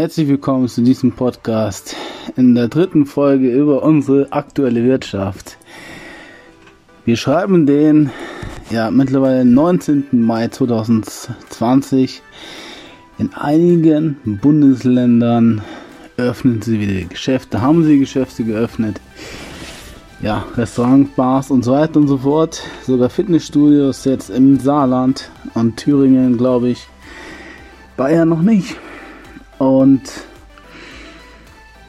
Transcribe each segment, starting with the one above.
Herzlich willkommen zu diesem Podcast in der dritten Folge über unsere aktuelle Wirtschaft. Wir schreiben den ja mittlerweile 19. Mai 2020. In einigen Bundesländern öffnen sie wieder Geschäfte, haben sie Geschäfte geöffnet. Ja, Restaurants, Bars und so weiter und so fort. Sogar Fitnessstudios jetzt im Saarland und Thüringen, glaube ich. Bayern noch nicht. Und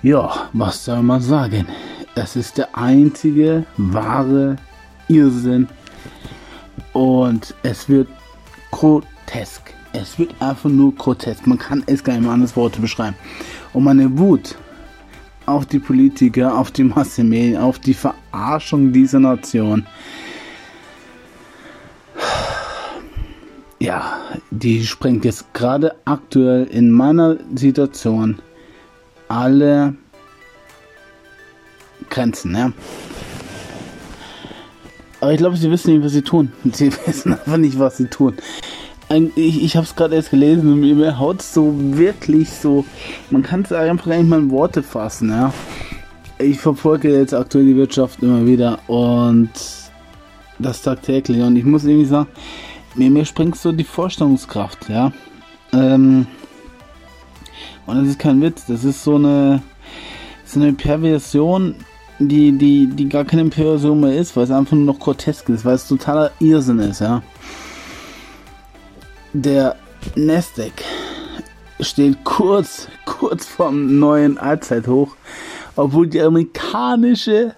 ja, was soll man sagen? Es ist der einzige wahre Irrsinn. Und es wird grotesk. Es wird einfach nur grotesk. Man kann es gar nicht mehr anders Worte beschreiben. Und meine Wut auf die Politiker, auf die Massenmedien, auf die Verarschung dieser Nation. Ja, die sprengt jetzt gerade aktuell in meiner Situation alle Grenzen, ja. Aber ich glaube, sie wissen nicht, was sie tun. Sie wissen einfach nicht, was sie tun. Ich, ich habe es gerade erst gelesen und mir haut so wirklich so. Man kann es einfach gar nicht mal in Worte fassen, ja. Ich verfolge jetzt aktuell die Wirtschaft immer wieder und das tagtäglich. Und ich muss irgendwie sagen, mir, mir springt so die Vorstellungskraft, ja. Ähm, und das ist kein Witz, das ist so eine, so eine Perversion die, die, die gar keine Perversion mehr ist, weil es einfach nur noch grotesk ist, weil es totaler Irrsinn ist, ja. Der Nasdaq steht kurz, kurz vorm neuen Allzeithoch, obwohl die amerikanische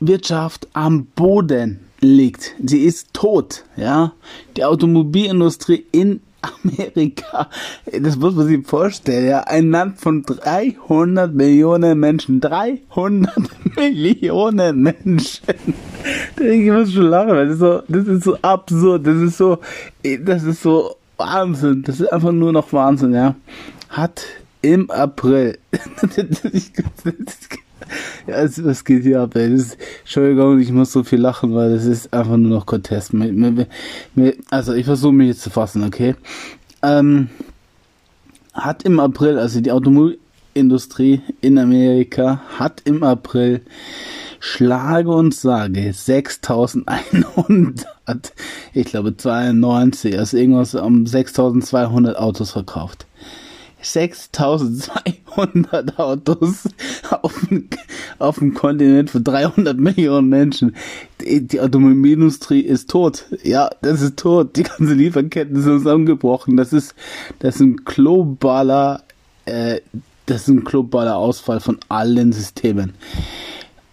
Wirtschaft am Boden liegt. Sie ist tot, ja. Die Automobilindustrie in Amerika, das muss man sich vorstellen, ja, ein Land von 300 Millionen Menschen, 300 Millionen Menschen. Ich muss schon lachen, weil das ist so, das ist so absurd, das ist so, das ist so Wahnsinn, das ist einfach nur noch Wahnsinn, ja. Hat im April, ja, es, was geht hier ab, ey? Ist, Entschuldigung, ich muss so viel lachen, weil das ist einfach nur noch Contest. Also, ich versuche mich jetzt zu fassen, okay? Ähm, hat im April, also die Automobilindustrie in Amerika hat im April Schlage und sage 6100, ich glaube 92, also irgendwas um 6200 Autos verkauft. 6200 Autos auf dem, auf dem Kontinent von 300 Millionen Menschen. Die, die Automobilindustrie ist tot. Ja, das ist tot. Die ganze Lieferketten sind zusammengebrochen. Das ist, das ist ein globaler, äh, das ist ein globaler Ausfall von allen Systemen.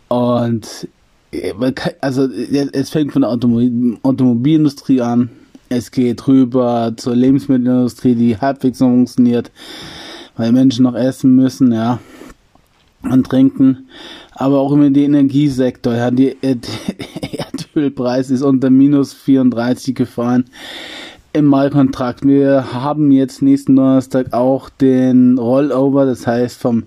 Und äh, also es fängt von der Automobil Automobilindustrie an, es geht rüber zur Lebensmittelindustrie, die halbwegs funktioniert, weil Menschen noch essen müssen, ja, und trinken. Aber auch über den Energiesektor, ja, die, der Erdölpreis ist unter minus 34 gefallen im Mai-Kontrakt. Wir haben jetzt nächsten Donnerstag auch den Rollover, das heißt vom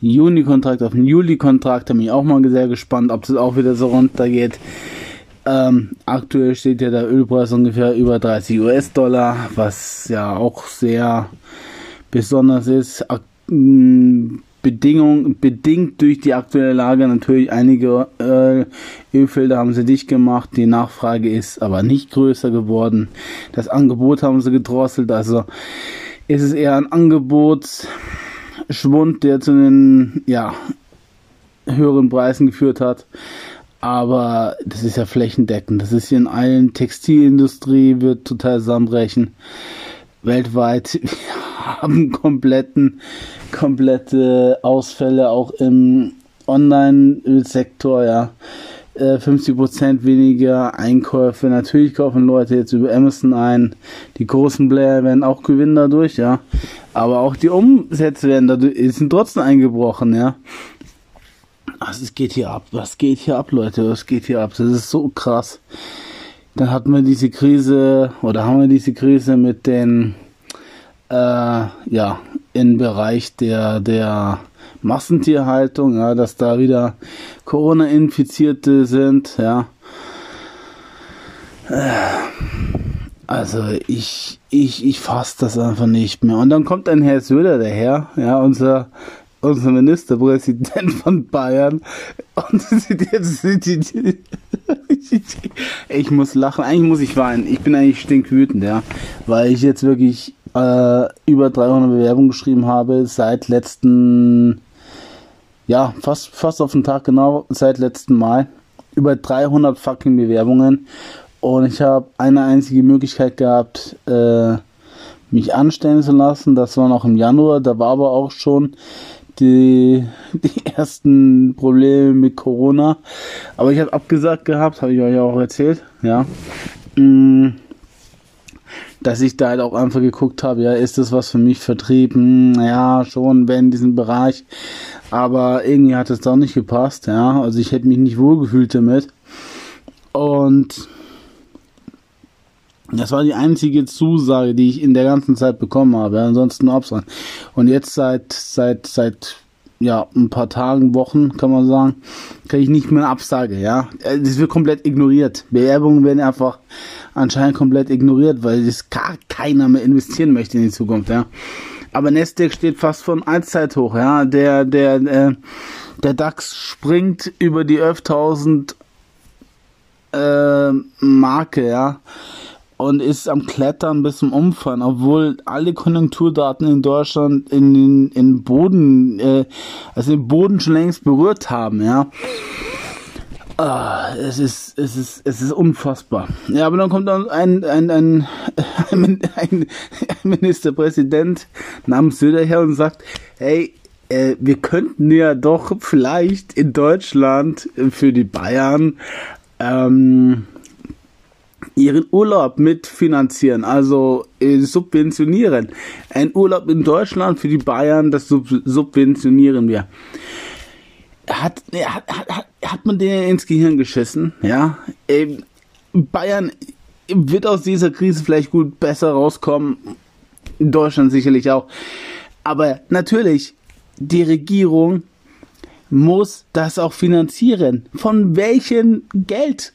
Juni-Kontrakt auf den Juli-Kontrakt. Da bin ich auch mal sehr gespannt, ob das auch wieder so runtergeht. Ähm, aktuell steht ja der Ölpreis ungefähr über 30 US-Dollar, was ja auch sehr besonders ist. Bedingung, bedingt durch die aktuelle Lage natürlich einige äh, Ölfelder haben sie dicht gemacht, die Nachfrage ist aber nicht größer geworden. Das Angebot haben sie gedrosselt, also ist es eher ein Angebotsschwund, der zu den ja, höheren Preisen geführt hat. Aber das ist ja flächendeckend. Das ist hier in allen Textilindustrie wird total zusammenbrechen. Weltweit haben kompletten, komplette Ausfälle auch im Online-Sektor, ja. 50% äh, weniger Einkäufe. Natürlich kaufen Leute jetzt über Amazon ein. Die großen Player werden auch gewinnen dadurch, ja. Aber auch die Umsätze werden dadurch, sind trotzdem eingebrochen, ja. Was geht hier ab? Was geht hier ab, Leute? Was geht hier ab? Das ist so krass. Dann hatten wir diese Krise oder haben wir diese Krise mit den äh, ja im Bereich der der Massentierhaltung, ja, dass da wieder Corona-Infizierte sind, ja. Äh, Also ich, ich, ich fasse das einfach nicht mehr. Und dann kommt ein Herr Söder daher, ja, unser, unser Ministerpräsident von Bayern. Und jetzt, ich muss lachen, eigentlich muss ich weinen. Ich bin eigentlich stinkwütend, ja, weil ich jetzt wirklich äh, über 300 Bewerbungen geschrieben habe seit letzten, ja, fast, fast auf den Tag genau, seit letzten Mal. Über 300 fucking Bewerbungen und ich habe eine einzige Möglichkeit gehabt, äh, mich anstellen zu lassen. Das war noch im Januar. Da war aber auch schon die, die ersten Probleme mit Corona. Aber ich habe abgesagt gehabt, habe ich euch auch erzählt. Ja. Mm, dass ich da halt auch einfach geguckt habe, ja, ist das was für mich vertrieben? Ja, schon, wenn in diesem Bereich. Aber irgendwie hat es doch nicht gepasst, ja. Also ich hätte mich nicht wohlgefühlt damit. Und das war die einzige Zusage, die ich in der ganzen Zeit bekommen habe. Ansonsten Absagen. Und jetzt seit, seit, seit, ja, ein paar Tagen, Wochen, kann man sagen, kriege ich nicht mehr eine Absage, ja. Das wird komplett ignoriert. Bewerbungen werden einfach anscheinend komplett ignoriert, weil es gar keiner mehr investieren möchte in die Zukunft, ja. Aber Nasdaq steht fast von Allzeit hoch, ja. Der, der, äh, der DAX springt über die 11.000 äh, Marke, ja und ist am Klettern bis zum Umfallen, obwohl alle Konjunkturdaten in Deutschland in den in Boden, äh, also den Boden schon längst berührt haben, ja. Ah, es ist, es ist, es ist unfassbar. Ja, aber dann kommt dann ein, ein, ein, ein, ein Ministerpräsident namens Söder her und sagt, hey, äh, wir könnten ja doch vielleicht in Deutschland für die Bayern ähm, ihren Urlaub mitfinanzieren, also äh, subventionieren. Ein Urlaub in Deutschland für die Bayern, das sub subventionieren wir. Hat, hat, hat, hat man denen ins Gehirn geschissen, ja? Ähm, Bayern wird aus dieser Krise vielleicht gut besser rauskommen, Deutschland sicherlich auch. Aber natürlich, die Regierung muss das auch finanzieren. Von welchem Geld?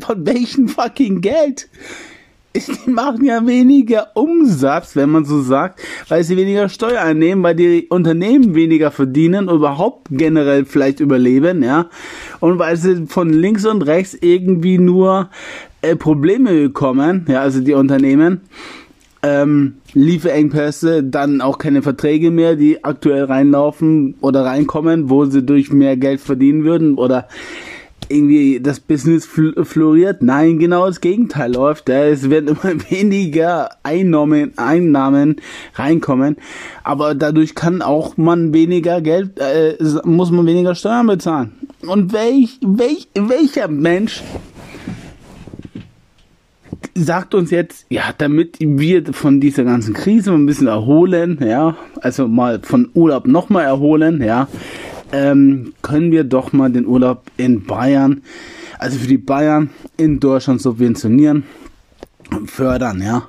Von welchem fucking Geld? Die machen ja weniger Umsatz, wenn man so sagt, weil sie weniger Steuer einnehmen, weil die Unternehmen weniger verdienen und überhaupt generell vielleicht überleben, ja. Und weil sie von links und rechts irgendwie nur äh, Probleme bekommen, ja, also die Unternehmen, ähm, Lieferengpässe, dann auch keine Verträge mehr, die aktuell reinlaufen oder reinkommen, wo sie durch mehr Geld verdienen würden oder irgendwie das Business fl floriert. Nein, genau das Gegenteil läuft. Es werden immer weniger Einnahmen, Einnahmen reinkommen, aber dadurch kann auch man weniger Geld, äh, muss man weniger Steuern bezahlen. Und welch, welch, welcher Mensch sagt uns jetzt, ja, damit wir von dieser ganzen Krise ein bisschen erholen, ja, also mal von Urlaub nochmal erholen, ja, ähm, können wir doch mal den Urlaub in Bayern, also für die Bayern in Deutschland subventionieren, fördern, ja.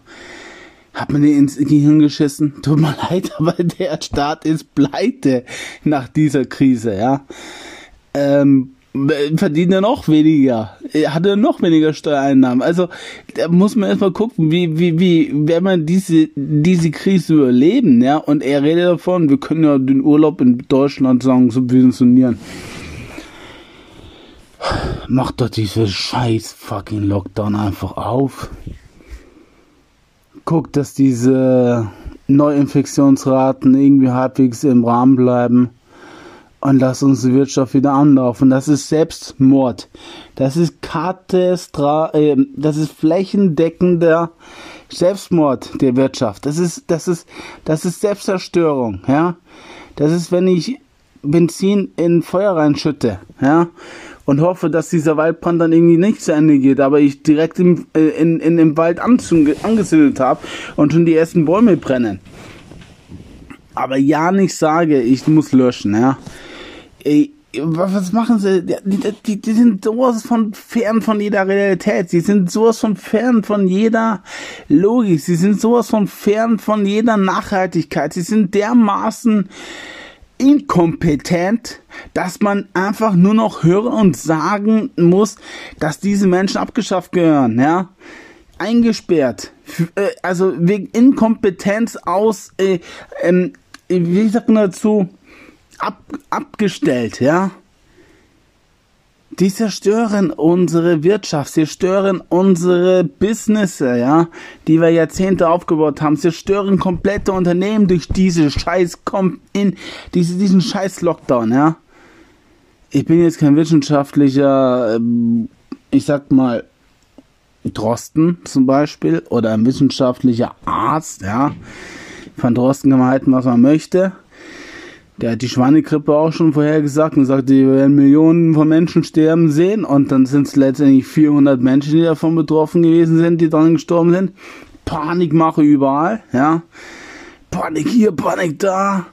Hat man den ins Gehirn geschissen? Tut mir leid, aber der Staat ist pleite nach dieser Krise, ja. Ähm, verdient er noch weniger, er hatte noch weniger Steuereinnahmen. Also da muss man erstmal gucken, wie, wie, wie, wenn man diese, diese Krise überleben, ja, und er redet davon, wir können ja den Urlaub in Deutschland sagen, subventionieren. Macht doch diese scheiß fucking Lockdown einfach auf. Guckt, dass diese Neuinfektionsraten irgendwie halbwegs im Rahmen bleiben und lass uns die Wirtschaft wieder anlaufen. Das ist Selbstmord. Das ist Katestra, äh, das ist flächendeckender Selbstmord der Wirtschaft. Das ist, das ist, das ist Selbstzerstörung, ja. Das ist, wenn ich Benzin in Feuer reinschütte, ja, und hoffe, dass dieser Waldbrand dann irgendwie nicht zu Ende geht, aber ich direkt im, äh, in, in, im Wald angezündet habe und schon die ersten Bäume brennen. Aber ja nicht sage, ich muss löschen, ja ey, was machen sie? Die, die, die sind sowas von fern von jeder Realität. Sie sind sowas von fern von jeder Logik. Sie sind sowas von fern von jeder Nachhaltigkeit. Sie sind dermaßen inkompetent, dass man einfach nur noch hören und sagen muss, dass diese Menschen abgeschafft gehören, ja. Eingesperrt äh, also wegen Inkompetenz aus, äh, ähm, wie sagt man dazu, ab, abgestellt, ja. Die zerstören unsere Wirtschaft, sie zerstören unsere Businesse, ja, die wir Jahrzehnte aufgebaut haben, sie zerstören komplette Unternehmen durch diese scheiß, in, diese, diesen scheiß Lockdown, ja. Ich bin jetzt kein wissenschaftlicher, ähm, ich sag mal, Drosten zum Beispiel oder ein wissenschaftlicher Arzt, ja. Von Drosten kann man halten, was man möchte. Der hat die Schweinegrippe auch schon vorhergesagt und sagte, wir werden Millionen von Menschen sterben sehen und dann sind es letztendlich 400 Menschen, die davon betroffen gewesen sind, die dran gestorben sind. Panikmache überall, ja. Panik hier, Panik da.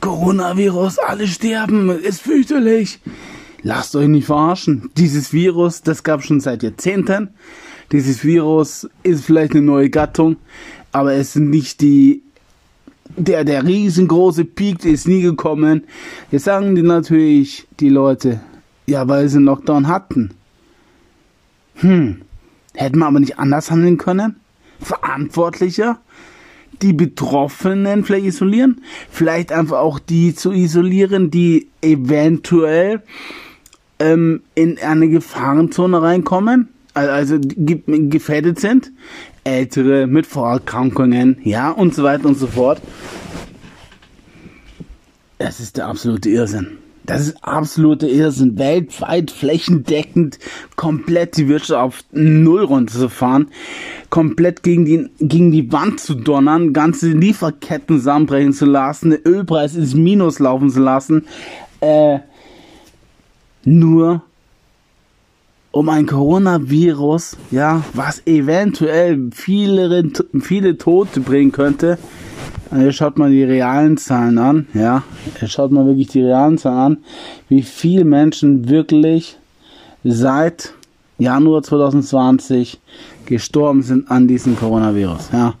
Coronavirus, alle sterben, ist fürchterlich. Lasst euch nicht verarschen. Dieses Virus, das gab schon seit Jahrzehnten. Dieses Virus ist vielleicht eine neue Gattung, aber es sind nicht die der, der riesengroße Peak ist nie gekommen. Jetzt sagen die natürlich, die Leute, ja, weil sie einen Lockdown hatten. Hm, hätten wir aber nicht anders handeln können? Verantwortlicher? Die Betroffenen vielleicht isolieren? Vielleicht einfach auch die zu isolieren, die eventuell ähm, in eine Gefahrenzone reinkommen? Also gefährdet sind? Ältere mit Vorerkrankungen, ja, und so weiter und so fort. Das ist der absolute Irrsinn. Das ist absolute Irrsinn. Weltweit flächendeckend komplett die Wirtschaft auf Null runterzufahren, komplett gegen die, gegen die Wand zu donnern, ganze Lieferketten zusammenbrechen zu lassen, den Ölpreis ins Minus laufen zu lassen, äh, nur um ein Coronavirus, ja, was eventuell viele, viele Tote bringen könnte. Hier schaut mal die realen Zahlen an, ja. Hier schaut mal wirklich die realen Zahlen an, wie viele Menschen wirklich seit Januar 2020 gestorben sind an diesem Coronavirus, ja.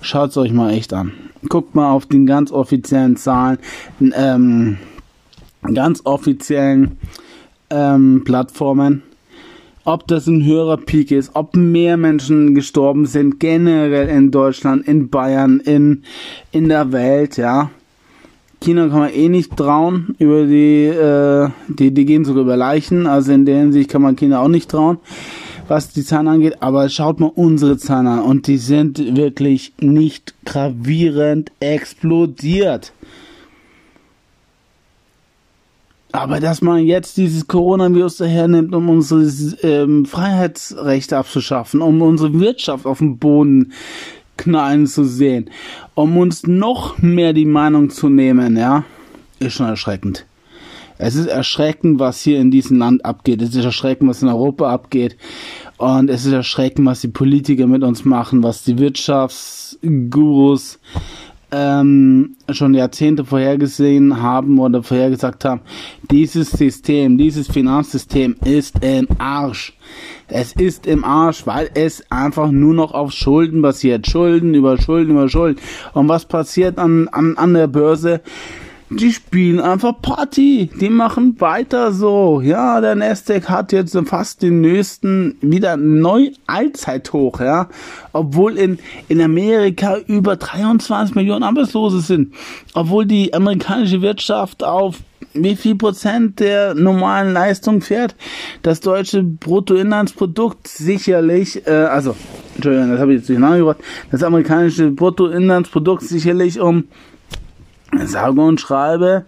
Schaut es euch mal echt an. Guckt mal auf den ganz offiziellen Zahlen, ähm, ganz offiziellen ähm, Plattformen ob das ein höherer Peak ist, ob mehr Menschen gestorben sind, generell in Deutschland, in Bayern, in, in der Welt, ja. China kann man eh nicht trauen, über die, äh, die, die gehen sogar über Leichen, also in der Hinsicht kann man China auch nicht trauen, was die Zahlen angeht, aber schaut mal unsere Zahlen an und die sind wirklich nicht gravierend explodiert. Aber dass man jetzt dieses Coronavirus dahernimmt, um unsere ähm, Freiheitsrechte abzuschaffen, um unsere Wirtschaft auf den Boden knallen zu sehen, um uns noch mehr die Meinung zu nehmen, ja, ist schon erschreckend. Es ist erschreckend, was hier in diesem Land abgeht. Es ist erschreckend, was in Europa abgeht. Und es ist erschreckend, was die Politiker mit uns machen, was die Wirtschaftsgurus ähm, schon Jahrzehnte vorhergesehen haben oder vorhergesagt haben, dieses System, dieses Finanzsystem ist im Arsch. Es ist im Arsch, weil es einfach nur noch auf Schulden basiert. Schulden über Schulden über Schulden. Und was passiert an, an, an der Börse? Die spielen einfach Party. Die machen weiter so. Ja, der Nasdaq hat jetzt fast den nächsten wieder neu Allzeithoch, ja. Obwohl in, in Amerika über 23 Millionen Arbeitslose sind. Obwohl die amerikanische Wirtschaft auf wie viel Prozent der normalen Leistung fährt. Das deutsche Bruttoinlandsprodukt sicherlich, äh, also, Entschuldigung, das habe ich jetzt durcheinander gebracht, das amerikanische Bruttoinlandsprodukt sicherlich um sage und schreibe,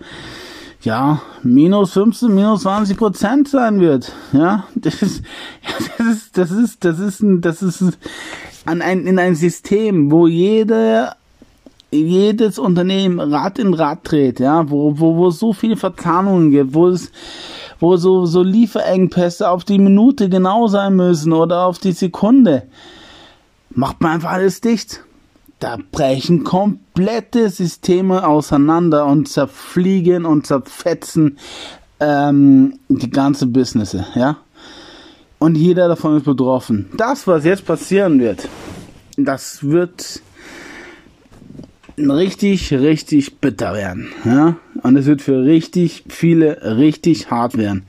ja, minus 15, minus 20 Prozent sein wird. Ja, das ist, das ist, das ist, das ist, ein, das ist an ein, in ein System, wo jede, jedes Unternehmen Rad in Rad dreht, ja, wo, wo, wo so viele Verzahnungen gibt, wo es, wo so, so Lieferengpässe auf die Minute genau sein müssen oder auf die Sekunde, macht man einfach alles dicht da brechen komplette Systeme auseinander und zerfliegen und zerfetzen ähm, die ganze Businesse, ja. Und jeder davon ist betroffen. Das, was jetzt passieren wird, das wird richtig, richtig bitter werden, ja. Und es wird für richtig viele richtig hart werden.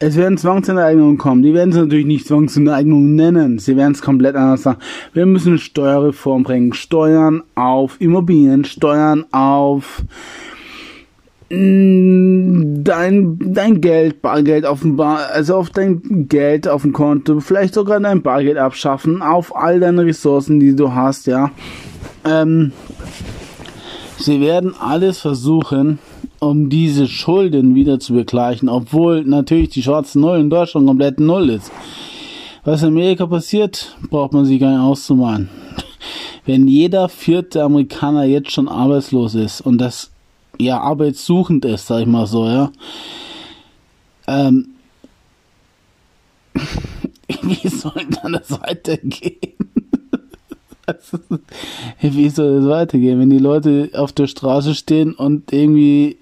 Es werden Zwangsenteignungen kommen. Die werden es natürlich nicht Zwangsenteignungen nennen. Sie werden es komplett anders sagen. Wir müssen Steuerreform bringen. Steuern auf Immobilien, Steuern auf mm, dein, dein Geld, Bargeld auf dem Bar, also auf dein Geld auf dem Konto, vielleicht sogar dein Bargeld abschaffen, auf all deine Ressourcen, die du hast, ja. Ähm, sie werden alles versuchen, um diese Schulden wieder zu begleichen, obwohl natürlich die schwarze Null in Deutschland komplett Null ist. Was in Amerika passiert, braucht man sich gar nicht auszumalen. Wenn jeder vierte Amerikaner jetzt schon arbeitslos ist und das ja arbeitssuchend ist, sag ich mal so, ja, ähm, wie soll dann das weitergehen? wie soll das weitergehen, wenn die Leute auf der Straße stehen und irgendwie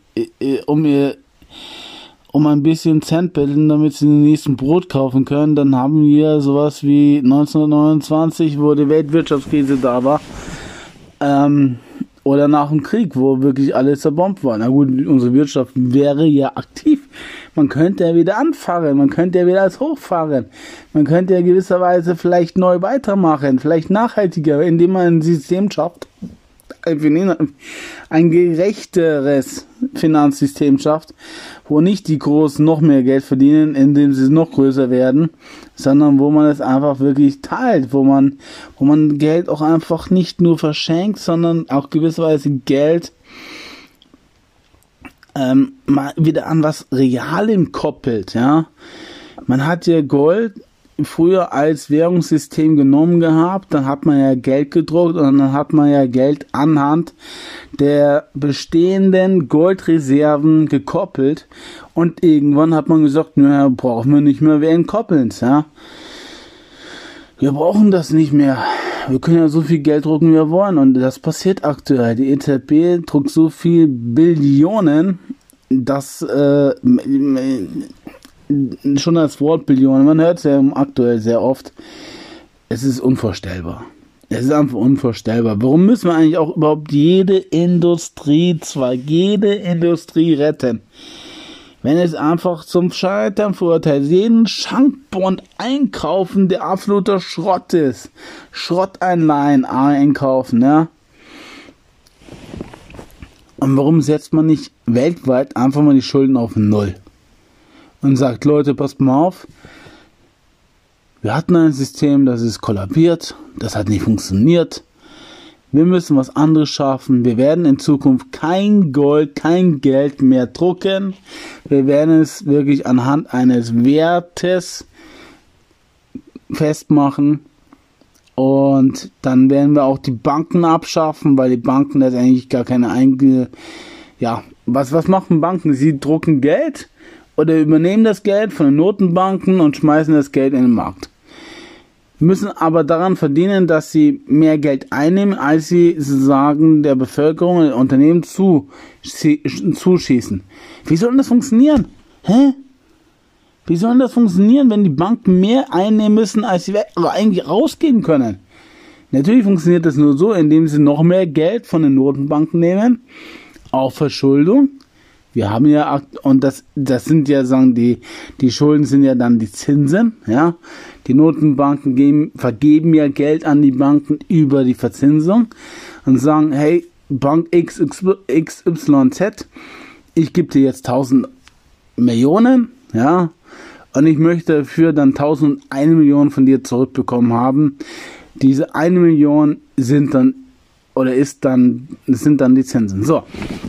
um ihr um ein bisschen Cent betteln, damit sie den nächsten Brot kaufen können, dann haben wir sowas wie 1929, wo die Weltwirtschaftskrise da war. Ähm, oder nach dem Krieg, wo wirklich alles zerbombt war. Na gut, unsere Wirtschaft wäre ja aktiv. Man könnte ja wieder anfahren, man könnte ja wieder als hochfahren. Man könnte ja gewisserweise vielleicht neu weitermachen, vielleicht nachhaltiger, indem man ein System schafft, ein gerechteres Finanzsystem schafft, wo nicht die Großen noch mehr Geld verdienen, indem sie noch größer werden, sondern wo man es einfach wirklich teilt, wo man, wo man Geld auch einfach nicht nur verschenkt, sondern auch gewisserweise Geld ähm, mal wieder an was Realem koppelt, ja. Man hat ja Gold früher als Währungssystem genommen gehabt, dann hat man ja Geld gedruckt und dann hat man ja Geld anhand der bestehenden Goldreserven gekoppelt und irgendwann hat man gesagt, naja, brauchen wir nicht mehr wen koppeln, ja. Wir brauchen das nicht mehr. Wir können ja so viel Geld drucken, wie wir wollen und das passiert aktuell. Die EZB druckt so viel Billionen, dass äh, schon das Wort Billionen, man hört es ja aktuell sehr oft, es ist unvorstellbar. Es ist einfach unvorstellbar. Warum müssen wir eigentlich auch überhaupt jede Industrie, zwar jede Industrie retten? Wenn es einfach zum Scheitern verurteilt, jeden Schankbond einkaufen, der absoluter Schrott ist. Schrotteinleihen einkaufen, ja. Und warum setzt man nicht weltweit einfach mal die Schulden auf Null? Und sagt, Leute, passt mal auf. Wir hatten ein System, das ist kollabiert, das hat nicht funktioniert. Wir müssen was anderes schaffen. Wir werden in Zukunft kein Gold, kein Geld mehr drucken. Wir werden es wirklich anhand eines Wertes festmachen. Und dann werden wir auch die Banken abschaffen, weil die Banken das eigentlich gar keine eigene, ja, was, was machen Banken? Sie drucken Geld oder übernehmen das Geld von den Notenbanken und schmeißen das Geld in den Markt. Müssen aber daran verdienen, dass sie mehr Geld einnehmen, als sie sozusagen der Bevölkerung und Unternehmen zu, zuschießen. Wie soll das funktionieren? Hä? Wie soll das funktionieren, wenn die Banken mehr einnehmen müssen, als sie eigentlich rausgehen können? Natürlich funktioniert das nur so, indem sie noch mehr Geld von den Notenbanken nehmen, auf Verschuldung, wir haben ja, und das, das sind ja, sagen die, die Schulden sind ja dann die Zinsen, ja. Die Notenbanken geben, vergeben ja Geld an die Banken über die Verzinsung und sagen, hey, Bank XYZ, ich gebe dir jetzt 1000 Millionen, ja, und ich möchte dafür dann 1001 Million von dir zurückbekommen haben. Diese eine Million sind dann oder ist dann, sind dann die Zinsen. So,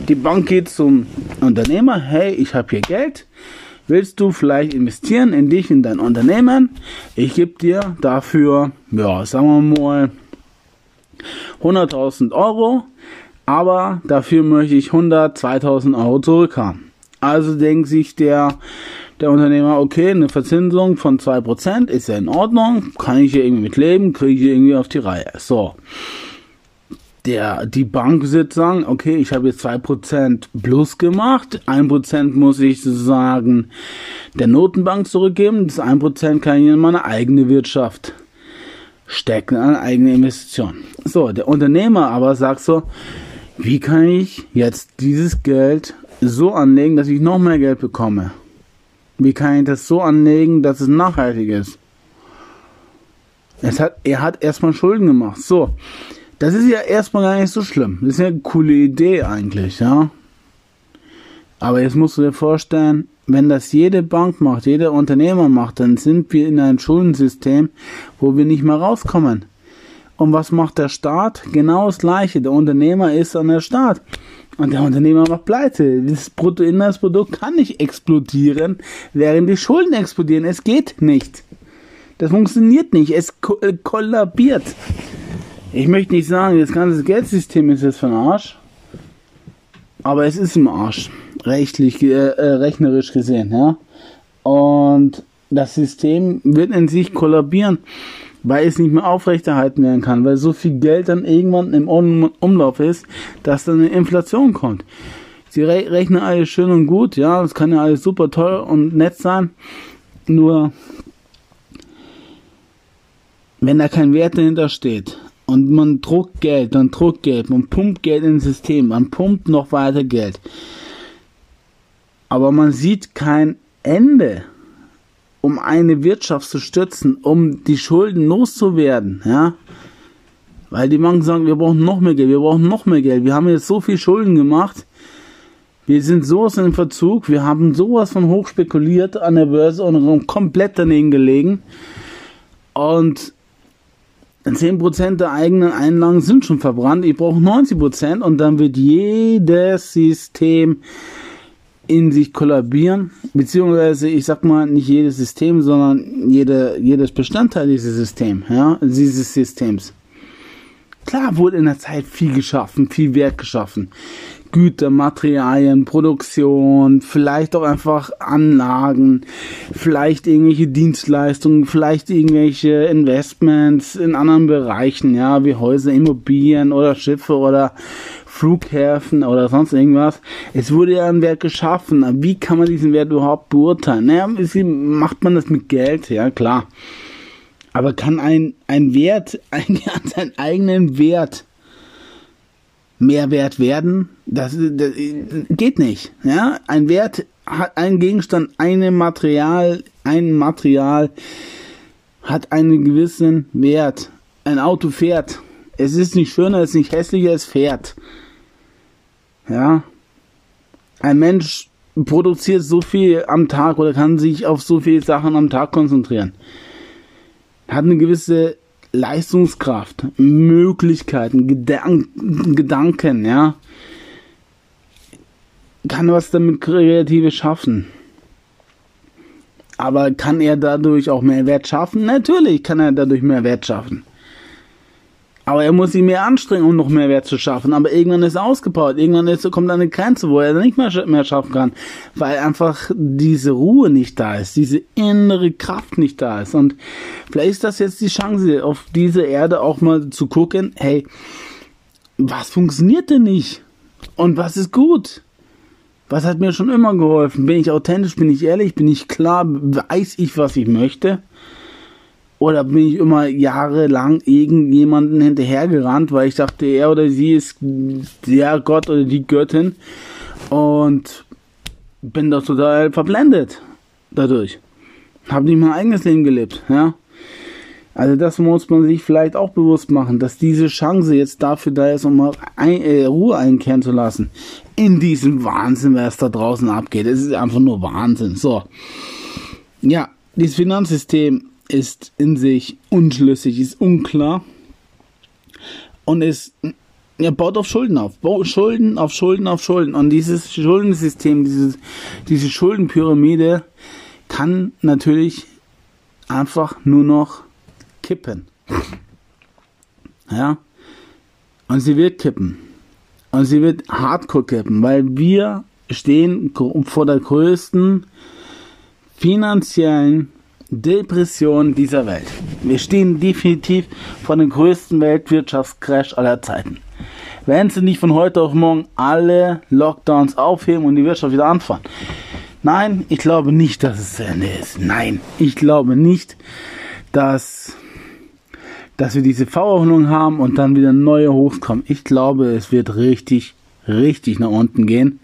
die Bank geht zum Unternehmer, hey, ich habe hier Geld, willst du vielleicht investieren in dich, in dein Unternehmen? Ich gebe dir dafür, ja, sagen wir mal, 100.000 Euro, aber dafür möchte ich 100, 2.000 Euro zurückhaben. Also denkt sich der, der Unternehmer, okay, eine Verzinsung von 2% ist ja in Ordnung, kann ich hier irgendwie mit leben, kriege ich irgendwie auf die Reihe. So der, die Bank wird sagen, okay, ich habe jetzt 2% plus gemacht, 1% muss ich sozusagen der Notenbank zurückgeben, das 1% kann ich in meine eigene Wirtschaft stecken, eine eigene Investition. So, der Unternehmer aber sagt so, wie kann ich jetzt dieses Geld so anlegen, dass ich noch mehr Geld bekomme? Wie kann ich das so anlegen, dass es nachhaltig ist? Es hat, er hat erstmal Schulden gemacht. So. Das ist ja erstmal gar nicht so schlimm. Das ist ja eine coole Idee eigentlich, ja. Aber jetzt musst du dir vorstellen, wenn das jede Bank macht, jeder Unternehmer macht, dann sind wir in einem Schuldensystem, wo wir nicht mehr rauskommen. Und was macht der Staat? Genau das Gleiche. Der Unternehmer ist an der Staat. Und der Unternehmer macht pleite. Das Bruttoinlandsprodukt kann nicht explodieren, während die Schulden explodieren. Es geht nicht. Das funktioniert nicht. Es äh, kollabiert. Ich möchte nicht sagen, das ganze Geldsystem ist jetzt von Arsch. Aber es ist im Arsch. Rechtlich, äh, äh, rechnerisch gesehen, ja. Und das System wird in sich kollabieren weil es nicht mehr aufrechterhalten werden kann, weil so viel Geld dann irgendwann im Umlauf ist, dass dann eine Inflation kommt. Sie re rechnen alles schön und gut, ja, das kann ja alles super toll und nett sein, nur wenn da kein Wert dahinter steht und man druckt Geld, dann druckt Geld, man pumpt Geld ins System, man pumpt noch weiter Geld, aber man sieht kein Ende um eine Wirtschaft zu stützen, um die Schulden loszuwerden, ja. Weil die Banken sagen, wir brauchen noch mehr Geld, wir brauchen noch mehr Geld. Wir haben jetzt so viel Schulden gemacht. Wir sind sowas in Verzug. Wir haben sowas von hoch spekuliert an der Börse und komplett daneben gelegen. Und 10% der eigenen Einlagen sind schon verbrannt. Ich brauche 90% und dann wird jedes System in sich kollabieren, beziehungsweise ich sag mal nicht jedes System, sondern jede, jedes Bestandteil dieses Systems, ja, dieses Systems. Klar wurde in der Zeit viel geschaffen, viel Wert geschaffen. Güter, Materialien, Produktion, vielleicht auch einfach Anlagen, vielleicht irgendwelche Dienstleistungen, vielleicht irgendwelche Investments in anderen Bereichen, ja, wie Häuser, Immobilien oder Schiffe oder Flughäfen oder sonst irgendwas. Es wurde ja ein Wert geschaffen. Wie kann man diesen Wert überhaupt beurteilen? Naja, macht man das mit Geld? Ja, klar. Aber kann ein, ein Wert ein, seinen eigenen Wert mehr wert werden? Das, das geht nicht. Ja, ein Wert hat ein Gegenstand, ein Material, ein Material hat einen gewissen Wert. Ein Auto fährt. Es ist nicht schöner, es ist nicht hässlicher, es fährt. Ja. Ein Mensch produziert so viel am Tag oder kann sich auf so viele Sachen am Tag konzentrieren. Hat eine gewisse Leistungskraft, Möglichkeiten, Gedank Gedanken, ja. Kann was damit Kreatives schaffen. Aber kann er dadurch auch mehr Wert schaffen? Natürlich kann er dadurch mehr Wert schaffen. Aber er muss sich mehr anstrengen, um noch mehr Wert zu schaffen. Aber irgendwann ist er ausgebaut. Irgendwann ist, kommt eine Grenze, wo er nicht mehr, mehr schaffen kann. Weil einfach diese Ruhe nicht da ist. Diese innere Kraft nicht da ist. Und vielleicht ist das jetzt die Chance, auf diese Erde auch mal zu gucken, hey, was funktioniert denn nicht? Und was ist gut? Was hat mir schon immer geholfen? Bin ich authentisch? Bin ich ehrlich? Bin ich klar? Weiß ich, was ich möchte? Oder bin ich immer jahrelang irgendjemanden hinterhergerannt, weil ich dachte, er oder sie ist der Gott oder die Göttin und bin da total verblendet dadurch. Habe nicht mein eigenes Leben gelebt, ja. Also das muss man sich vielleicht auch bewusst machen, dass diese Chance jetzt dafür da ist, um mal ein, äh, Ruhe einkehren zu lassen. In diesem Wahnsinn, was da draußen abgeht. Es ist einfach nur Wahnsinn. So. Ja, dieses Finanzsystem ist in sich unschlüssig, ist unklar und ist ja, baut auf Schulden auf. Schulden auf Schulden auf Schulden. Und dieses Schuldensystem, dieses, diese Schuldenpyramide kann natürlich einfach nur noch kippen. Ja. Und sie wird kippen. Und sie wird hardcore kippen, weil wir stehen vor der größten finanziellen Depression dieser Welt. Wir stehen definitiv vor dem größten Weltwirtschaftscrash aller Zeiten. Wenn sie nicht von heute auf morgen alle Lockdowns aufheben und die Wirtschaft wieder anfahren. Nein, ich glaube nicht, dass es zu Ende ist. Nein, ich glaube nicht, dass, dass wir diese V-Erholung haben und dann wieder neue Hochs kommen. Ich glaube, es wird richtig, richtig nach unten gehen.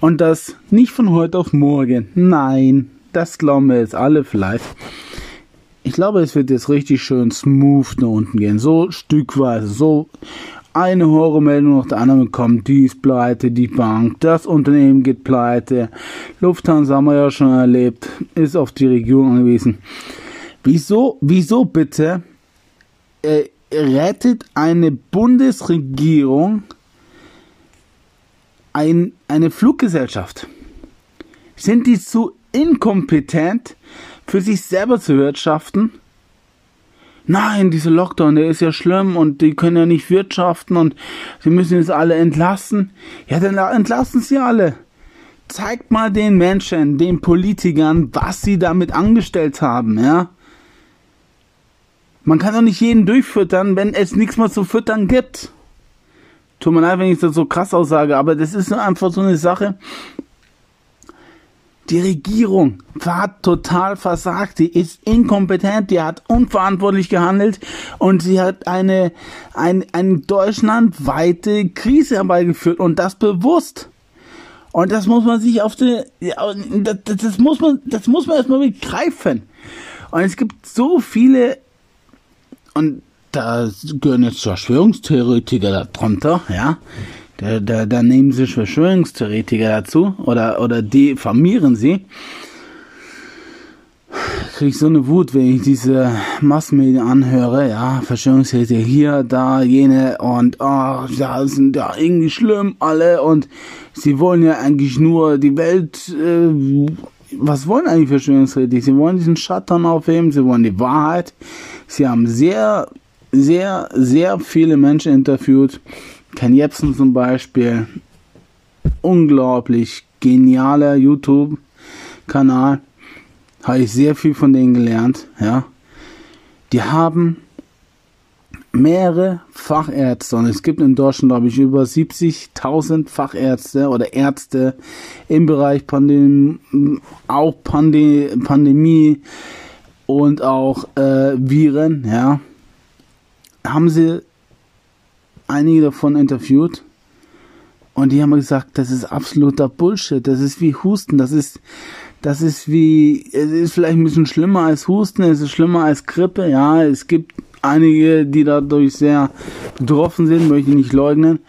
Und das nicht von heute auf morgen. Nein, das glauben wir jetzt alle vielleicht. Ich glaube, es wird jetzt richtig schön smooth nach unten gehen. So stückweise, so eine Horrormeldung nach der anderen kommt. Die ist pleite, die Bank, das Unternehmen geht pleite. Lufthansa haben wir ja schon erlebt, ist auf die Regierung angewiesen. Wieso, wieso bitte äh, rettet eine Bundesregierung ein, eine Fluggesellschaft? Sind die zu inkompetent, für sich selber zu wirtschaften? Nein, dieser Lockdown, der ist ja schlimm und die können ja nicht wirtschaften und sie müssen jetzt alle entlassen. Ja, dann entlassen sie alle. Zeigt mal den Menschen, den Politikern, was sie damit angestellt haben, ja. Man kann doch nicht jeden durchfüttern, wenn es nichts mehr zu füttern gibt. Tut mir leid, wenn ich das so krass aussage, aber das ist einfach so eine Sache. Die Regierung hat total versagt, die ist inkompetent, die hat unverantwortlich gehandelt und sie hat eine, ein, eine deutschlandweite Krise herbeigeführt und das bewusst. Und das muss man sich auf die, das, das muss man, das muss man erstmal begreifen. Und es gibt so viele, und da gehören jetzt Verschwörungstheoretiker darunter, ja, da, da, da nehmen sich Verschwörungstheoretiker dazu oder, oder diffamieren sie. Kriege ich so eine Wut, wenn ich diese Massmedien anhöre, ja, Verschwörungstheoretiker hier, da, jene und oh, ja, sind ja irgendwie schlimm alle und sie wollen ja eigentlich nur die Welt, äh, was wollen eigentlich Verschwörungstheoretiker? Sie wollen diesen Schatten aufheben, sie wollen die Wahrheit. Sie haben sehr, sehr, sehr viele Menschen interviewt Ken Jebsen zum Beispiel, unglaublich genialer YouTube-Kanal, habe ich sehr viel von denen gelernt, ja. Die haben mehrere Fachärzte und es gibt in Deutschland, glaube ich, über 70.000 Fachärzte oder Ärzte im Bereich Pandem auch Pande Pandemie und auch äh, Viren, ja. Haben sie einige davon interviewt und die haben gesagt, das ist absoluter Bullshit. Das ist wie Husten. Das ist, das ist wie, es ist vielleicht ein bisschen schlimmer als Husten. Es ist schlimmer als Grippe. Ja, es gibt einige, die dadurch sehr betroffen sind, möchte ich nicht leugnen.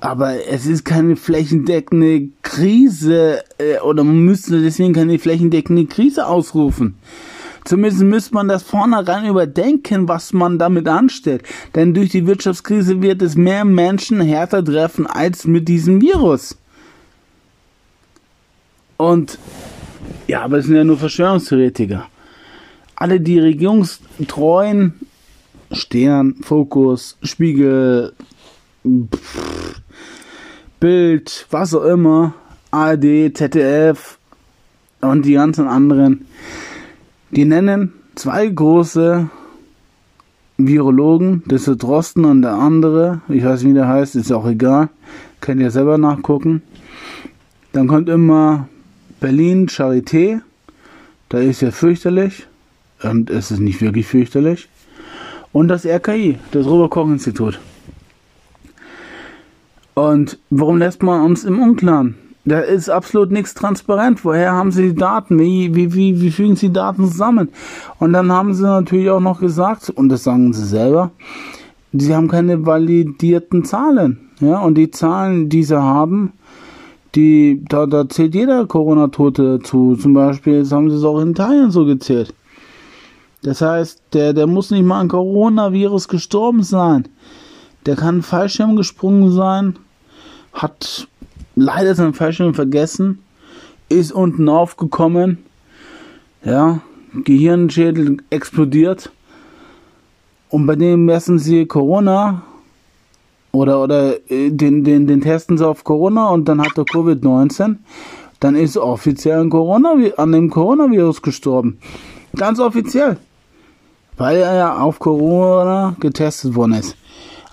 Aber es ist keine flächendeckende Krise, äh, oder man müsste deswegen keine flächendeckende Krise ausrufen. Zumindest müsste man das vornherein überdenken, was man damit anstellt. Denn durch die Wirtschaftskrise wird es mehr Menschen härter treffen als mit diesem Virus. Und ja, aber es sind ja nur Verschwörungstheoretiker. Alle die regierungstreuen Stern, Fokus, Spiegel, Bild, was auch immer, ARD, ZDF und die ganzen anderen, die nennen zwei große Virologen, das ist Drosten und der andere, ich weiß nicht, wie der heißt, ist auch egal, könnt ihr selber nachgucken. Dann kommt immer Berlin Charité, da ist ja fürchterlich und es ist nicht wirklich fürchterlich. Und das RKI, das Robert-Koch-Institut. Und warum lässt man uns im Unklaren? Da ist absolut nichts transparent. Woher haben sie die Daten? Wie, wie, wie, wie fügen sie Daten zusammen? Und dann haben sie natürlich auch noch gesagt, und das sagen sie selber, sie haben keine validierten Zahlen. Ja, und die Zahlen, die sie haben, die, da, da zählt jeder Corona-Tote dazu. Zum Beispiel, jetzt haben sie es auch in Italien so gezählt. Das heißt, der, der muss nicht mal an Coronavirus gestorben sein. Der kann Fallschirm gesprungen sein, hat leider seinen Fallschirm vergessen, ist unten aufgekommen, ja, Gehirnschädel explodiert und bei dem messen sie Corona oder oder äh, den den den testen sie auf Corona und dann hat er Covid-19, dann ist offiziell an, Corona, an dem Coronavirus gestorben. Ganz offiziell. Weil er ja auf Corona getestet worden ist.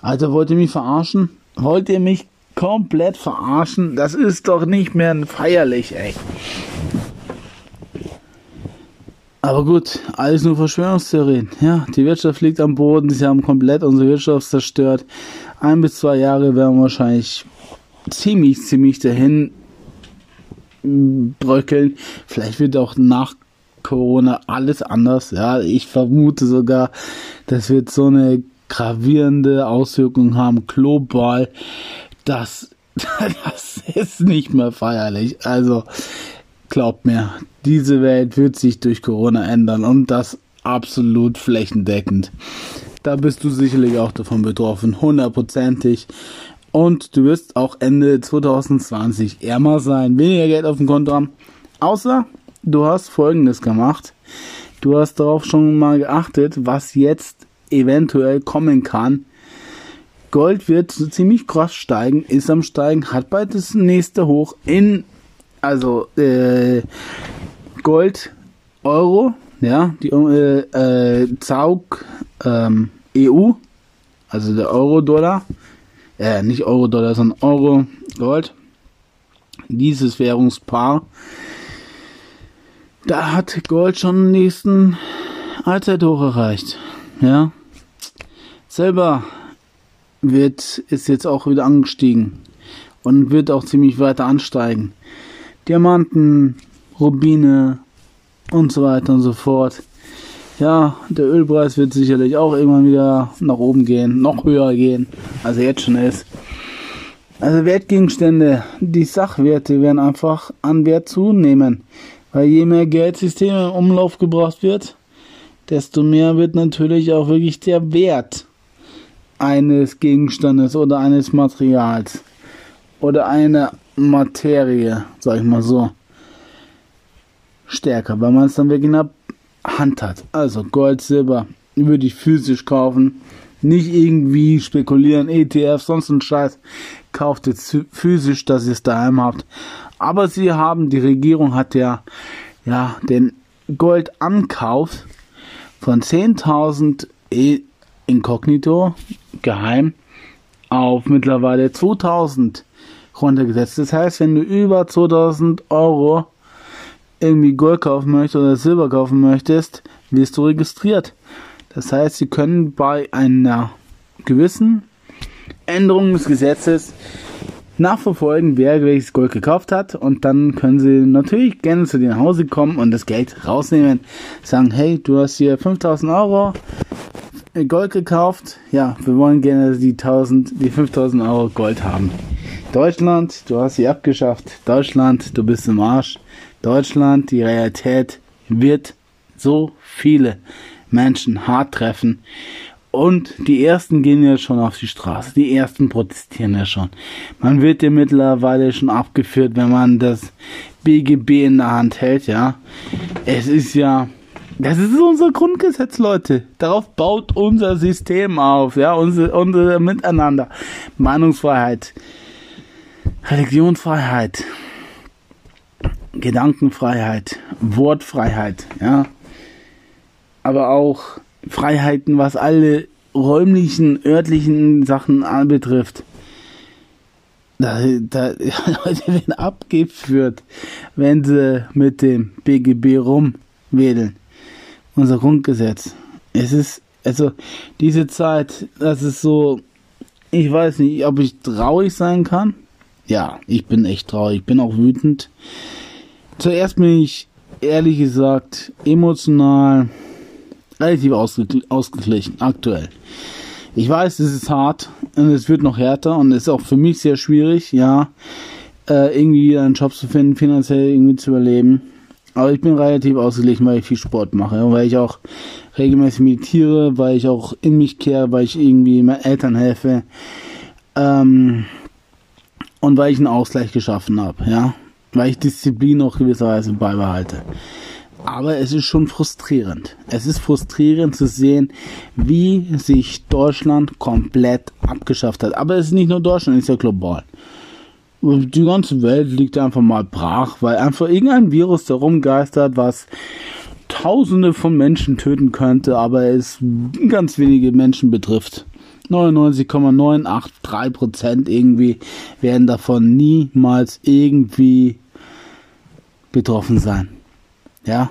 Also wollt ihr mich verarschen? Wollt ihr mich komplett verarschen. Das ist doch nicht mehr feierlich, ey. Aber gut, alles nur Verschwörungstheorien. Ja, die Wirtschaft liegt am Boden, sie haben komplett unsere Wirtschaft zerstört. Ein bis zwei Jahre werden wir wahrscheinlich ziemlich, ziemlich dahin bröckeln. Vielleicht wird auch nach Corona alles anders. Ja, ich vermute sogar, das wird so eine gravierende Auswirkung haben global, dass das ist nicht mehr feierlich. Also glaubt mir, diese Welt wird sich durch Corona ändern und das absolut flächendeckend. Da bist du sicherlich auch davon betroffen, hundertprozentig. Und du wirst auch Ende 2020 ärmer sein, weniger Geld auf dem Konto haben. Außer du hast folgendes gemacht. Du hast darauf schon mal geachtet, was jetzt eventuell kommen kann. Gold wird so ziemlich krass steigen, ist am steigen, hat bald das nächste Hoch in, also äh, Gold, Euro, ja, die äh, äh, ZAUG ähm, EU, also der Euro-Dollar, äh, nicht Euro-Dollar, sondern Euro-Gold, dieses Währungspaar, da hat Gold schon den nächsten Allzeithoch erreicht, ja. Selber wird, ist jetzt auch wieder angestiegen und wird auch ziemlich weiter ansteigen. Diamanten, Rubine und so weiter und so fort. Ja, der Ölpreis wird sicherlich auch irgendwann wieder nach oben gehen, noch höher gehen, als er jetzt schon ist. Also Wertgegenstände, die Sachwerte werden einfach an Wert zunehmen. Weil je mehr Geldsysteme im Umlauf gebracht wird, desto mehr wird natürlich auch wirklich der Wert eines Gegenstandes oder eines Materials oder einer Materie, sag ich mal so, stärker, weil man es dann wirklich in der Hand hat. Also Gold, Silber würde ich physisch kaufen. Nicht irgendwie spekulieren, ETF, sonst ein Scheiß. Kauft jetzt physisch, dass ihr es daheim habt. Aber sie haben, die Regierung hat ja, ja, den Goldankauf von 10.000 e inkognito, geheim, auf mittlerweile 2000 runtergesetzt. Das heißt, wenn du über 2000 Euro irgendwie Gold kaufen möchtest oder Silber kaufen möchtest, wirst du registriert. Das heißt, sie können bei einer gewissen Änderung des Gesetzes nachverfolgen, wer welches Gold gekauft hat und dann können sie natürlich gerne zu dir nach Hause kommen und das Geld rausnehmen. Sagen, hey, du hast hier 5000 Euro Gold gekauft. Ja, wir wollen gerne die 1000, die 5000 Euro Gold haben. Deutschland, du hast sie abgeschafft. Deutschland, du bist im Arsch. Deutschland, die Realität wird so viele Menschen hart treffen. Und die ersten gehen ja schon auf die Straße. Die ersten protestieren ja schon. Man wird ja mittlerweile schon abgeführt, wenn man das BGB in der Hand hält, ja. Es ist ja, das ist unser Grundgesetz, Leute. Darauf baut unser System auf, ja, unser, unser Miteinander. Meinungsfreiheit, Religionsfreiheit, Gedankenfreiheit, Wortfreiheit, ja. Aber auch Freiheiten, was alle räumlichen, örtlichen Sachen anbetrifft. Da, da, Leute werden abgeführt, wenn sie mit dem BGB rumwedeln. Unser Grundgesetz. Es ist, also, diese Zeit, das ist so, ich weiß nicht, ob ich traurig sein kann. Ja, ich bin echt traurig. Ich bin auch wütend. Zuerst bin ich, ehrlich gesagt, emotional relativ ausgeglichen, aktuell. Ich weiß, es ist hart und es wird noch härter und es ist auch für mich sehr schwierig, ja, äh, irgendwie einen Job zu finden, finanziell irgendwie zu überleben. Aber ich bin relativ ausgeglichen, weil ich viel Sport mache, weil ich auch regelmäßig meditiere, weil ich auch in mich kehre, weil ich irgendwie meinen Eltern helfe ähm, und weil ich einen Ausgleich geschaffen habe, ja, weil ich Disziplin auch gewisserweise beibehalte. Aber es ist schon frustrierend. Es ist frustrierend zu sehen, wie sich Deutschland komplett abgeschafft hat. Aber es ist nicht nur Deutschland, es ist ja global. Die ganze Welt liegt einfach mal brach, weil einfach irgendein Virus da rumgeistert, was Tausende von Menschen töten könnte, aber es ganz wenige Menschen betrifft. 99,983% irgendwie werden davon niemals irgendwie betroffen sein. Ja,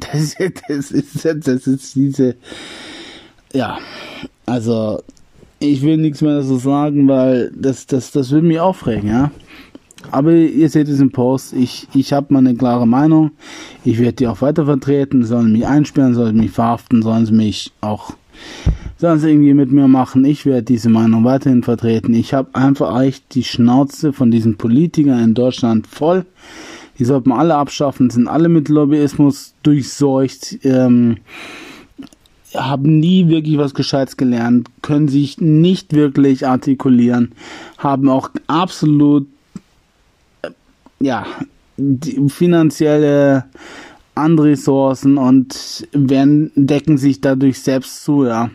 das, das, ist, das ist diese, ja, also ich will nichts mehr dazu sagen, weil das, das, das würde mich aufregen, ja. Aber ihr seht es im Post, ich, ich habe meine klare Meinung. Ich werde die auch weiter vertreten. Sollen mich einsperren, sollen mich verhaften, sollen sie mich auch sollen sie irgendwie mit mir machen. Ich werde diese Meinung weiterhin vertreten. Ich habe einfach echt die Schnauze von diesen Politikern in Deutschland voll. Die sollten alle abschaffen, sind alle mit Lobbyismus durchseucht. Ähm, haben nie wirklich was Gescheites gelernt, können sich nicht wirklich artikulieren, haben auch absolut äh, ja finanzielle andere Ressourcen und werden, decken sich dadurch selbst zu, ja.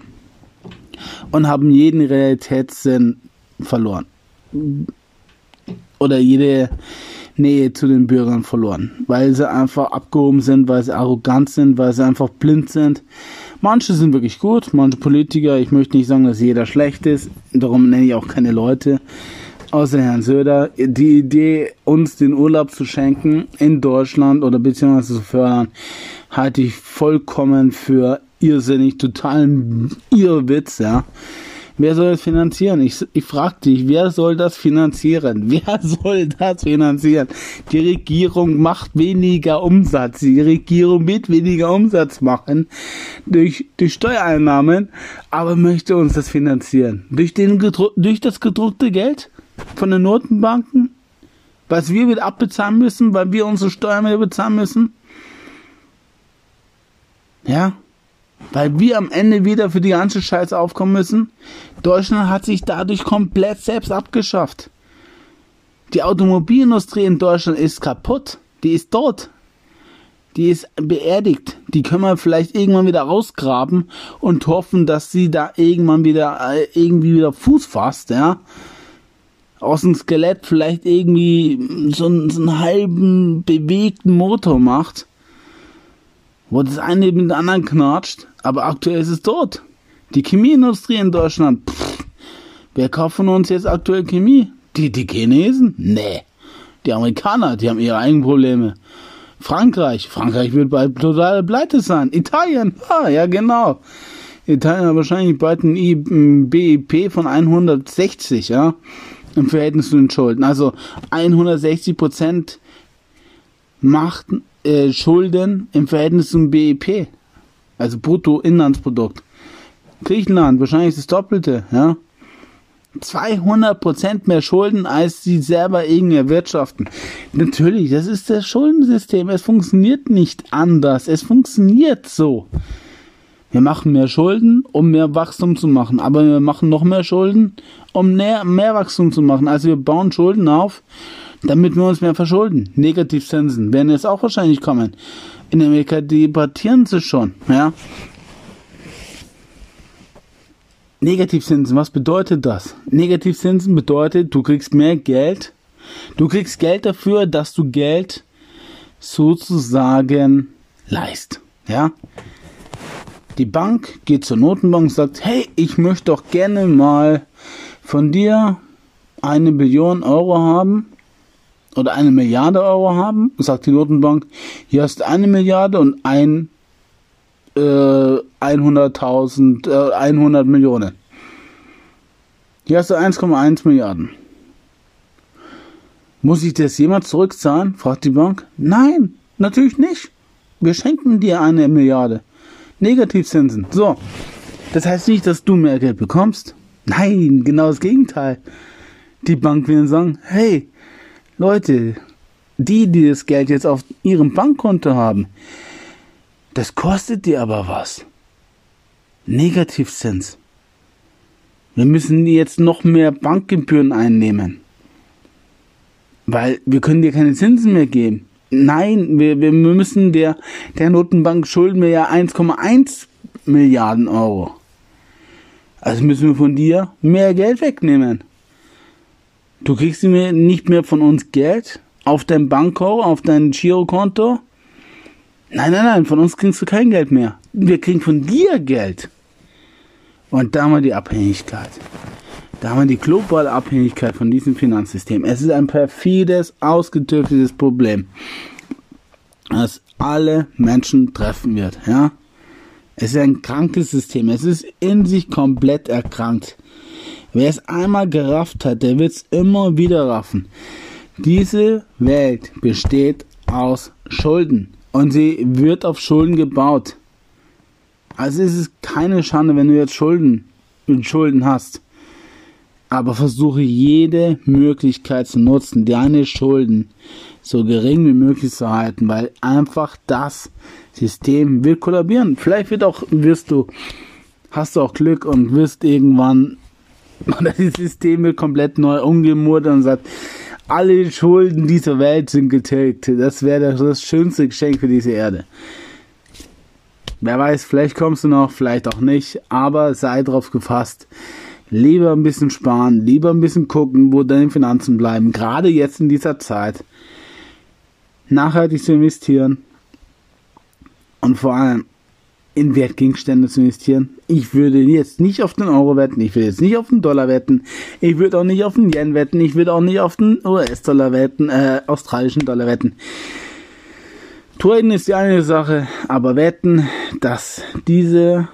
Und haben jeden Realitätssinn verloren. Oder jede Nähe zu den Bürgern verloren. Weil sie einfach abgehoben sind, weil sie arrogant sind, weil sie einfach blind sind. Manche sind wirklich gut, manche Politiker, ich möchte nicht sagen, dass jeder schlecht ist, darum nenne ich auch keine Leute außer Herrn Söder, die Idee, uns den Urlaub zu schenken in Deutschland oder beziehungsweise zu fördern, halte ich vollkommen für irrsinnig, totalen Irrwitz, ja. Wer soll das finanzieren? Ich, ich frage dich, wer soll das finanzieren? Wer soll das finanzieren? Die Regierung macht weniger Umsatz. Die Regierung wird weniger Umsatz machen durch, durch Steuereinnahmen, aber möchte uns das finanzieren. Durch, den, durch das gedruckte Geld? von den Notenbanken, was wir wieder abbezahlen müssen, weil wir unsere Steuern wieder bezahlen müssen. Ja, weil wir am Ende wieder für die ganze Scheiße aufkommen müssen. Deutschland hat sich dadurch komplett selbst abgeschafft. Die Automobilindustrie in Deutschland ist kaputt. Die ist tot. Die ist beerdigt. Die können wir vielleicht irgendwann wieder rausgraben und hoffen, dass sie da irgendwann wieder äh, irgendwie wieder Fuß fasst, ja aus dem Skelett vielleicht irgendwie so, einen, so einen halben bewegten Motor macht, wo das eine mit dem anderen knatscht, aber aktuell ist es tot. Die Chemieindustrie in Deutschland, pff, wer kauft von uns jetzt aktuell Chemie? Die, die Chinesen? Nee. Die Amerikaner, die haben ihre eigenen Probleme. Frankreich, Frankreich wird bald total pleite sein. Italien, ah, ja genau. Italien hat wahrscheinlich bald ein BIP von 160, ja im Verhältnis zu den Schulden. Also 160 Prozent macht äh, Schulden im Verhältnis zum BIP, also Bruttoinlandsprodukt. Griechenland wahrscheinlich das Doppelte, ja. 200 Prozent mehr Schulden, als sie selber irgendwie erwirtschaften. Natürlich, das ist das Schuldensystem. Es funktioniert nicht anders. Es funktioniert so. Wir machen mehr Schulden, um mehr Wachstum zu machen. Aber wir machen noch mehr Schulden, um mehr, mehr Wachstum zu machen. Also wir bauen Schulden auf, damit wir uns mehr verschulden. Negativzinsen werden jetzt auch wahrscheinlich kommen. In Amerika debattieren sie schon, ja. Negativzinsen, was bedeutet das? Negativzinsen bedeutet, du kriegst mehr Geld. Du kriegst Geld dafür, dass du Geld sozusagen leist. Ja? Die Bank geht zur Notenbank und sagt, hey, ich möchte doch gerne mal von dir eine Billion Euro haben oder eine Milliarde Euro haben. Sagt die Notenbank, hier hast du eine Milliarde und ein äh, 100.000, äh, 100 Millionen. Hier hast du 1,1 Milliarden. Muss ich das jemand zurückzahlen? fragt die Bank. Nein, natürlich nicht. Wir schenken dir eine Milliarde. Negativzinsen. So. Das heißt nicht, dass du mehr Geld bekommst. Nein, genau das Gegenteil. Die Bank will sagen, hey, Leute, die, die das Geld jetzt auf ihrem Bankkonto haben, das kostet dir aber was. Negativzins. Wir müssen jetzt noch mehr Bankgebühren einnehmen. Weil wir können dir keine Zinsen mehr geben. Nein, wir, wir müssen der, der Notenbank schulden wir ja 1,1 Milliarden Euro. Also müssen wir von dir mehr Geld wegnehmen. Du kriegst nicht mehr von uns Geld auf dein Bankkonto, auf dein Girokonto. Nein, nein, nein, von uns kriegst du kein Geld mehr. Wir kriegen von dir Geld. Und da wir die Abhängigkeit. Da haben wir die globale Abhängigkeit von diesem Finanzsystem. Es ist ein perfides, ausgetüfteltes Problem, das alle Menschen treffen wird. Ja, es ist ein krankes System. Es ist in sich komplett erkrankt. Wer es einmal gerafft hat, der wird es immer wieder raffen. Diese Welt besteht aus Schulden und sie wird auf Schulden gebaut. Also ist es keine Schande, wenn du jetzt Schulden Schulden hast. Aber versuche jede Möglichkeit zu nutzen, deine Schulden so gering wie möglich zu halten, weil einfach das System wird kollabieren. Vielleicht wird auch, wirst du, hast du auch Glück und wirst irgendwann, oder das System wird komplett neu umgemurt und sagt, alle Schulden dieser Welt sind getilgt. Das wäre das schönste Geschenk für diese Erde. Wer weiß, vielleicht kommst du noch, vielleicht auch nicht, aber sei drauf gefasst. Lieber ein bisschen sparen, lieber ein bisschen gucken, wo deine Finanzen bleiben, gerade jetzt in dieser Zeit. Nachhaltig zu investieren und vor allem in Wertgegenstände zu investieren. Ich würde jetzt nicht auf den Euro wetten, ich würde jetzt nicht auf den Dollar wetten, ich würde auch nicht auf den Yen wetten, ich würde auch nicht auf den US-Dollar wetten, äh, australischen Dollar wetten. Traden ist die eine Sache, aber wetten, dass diese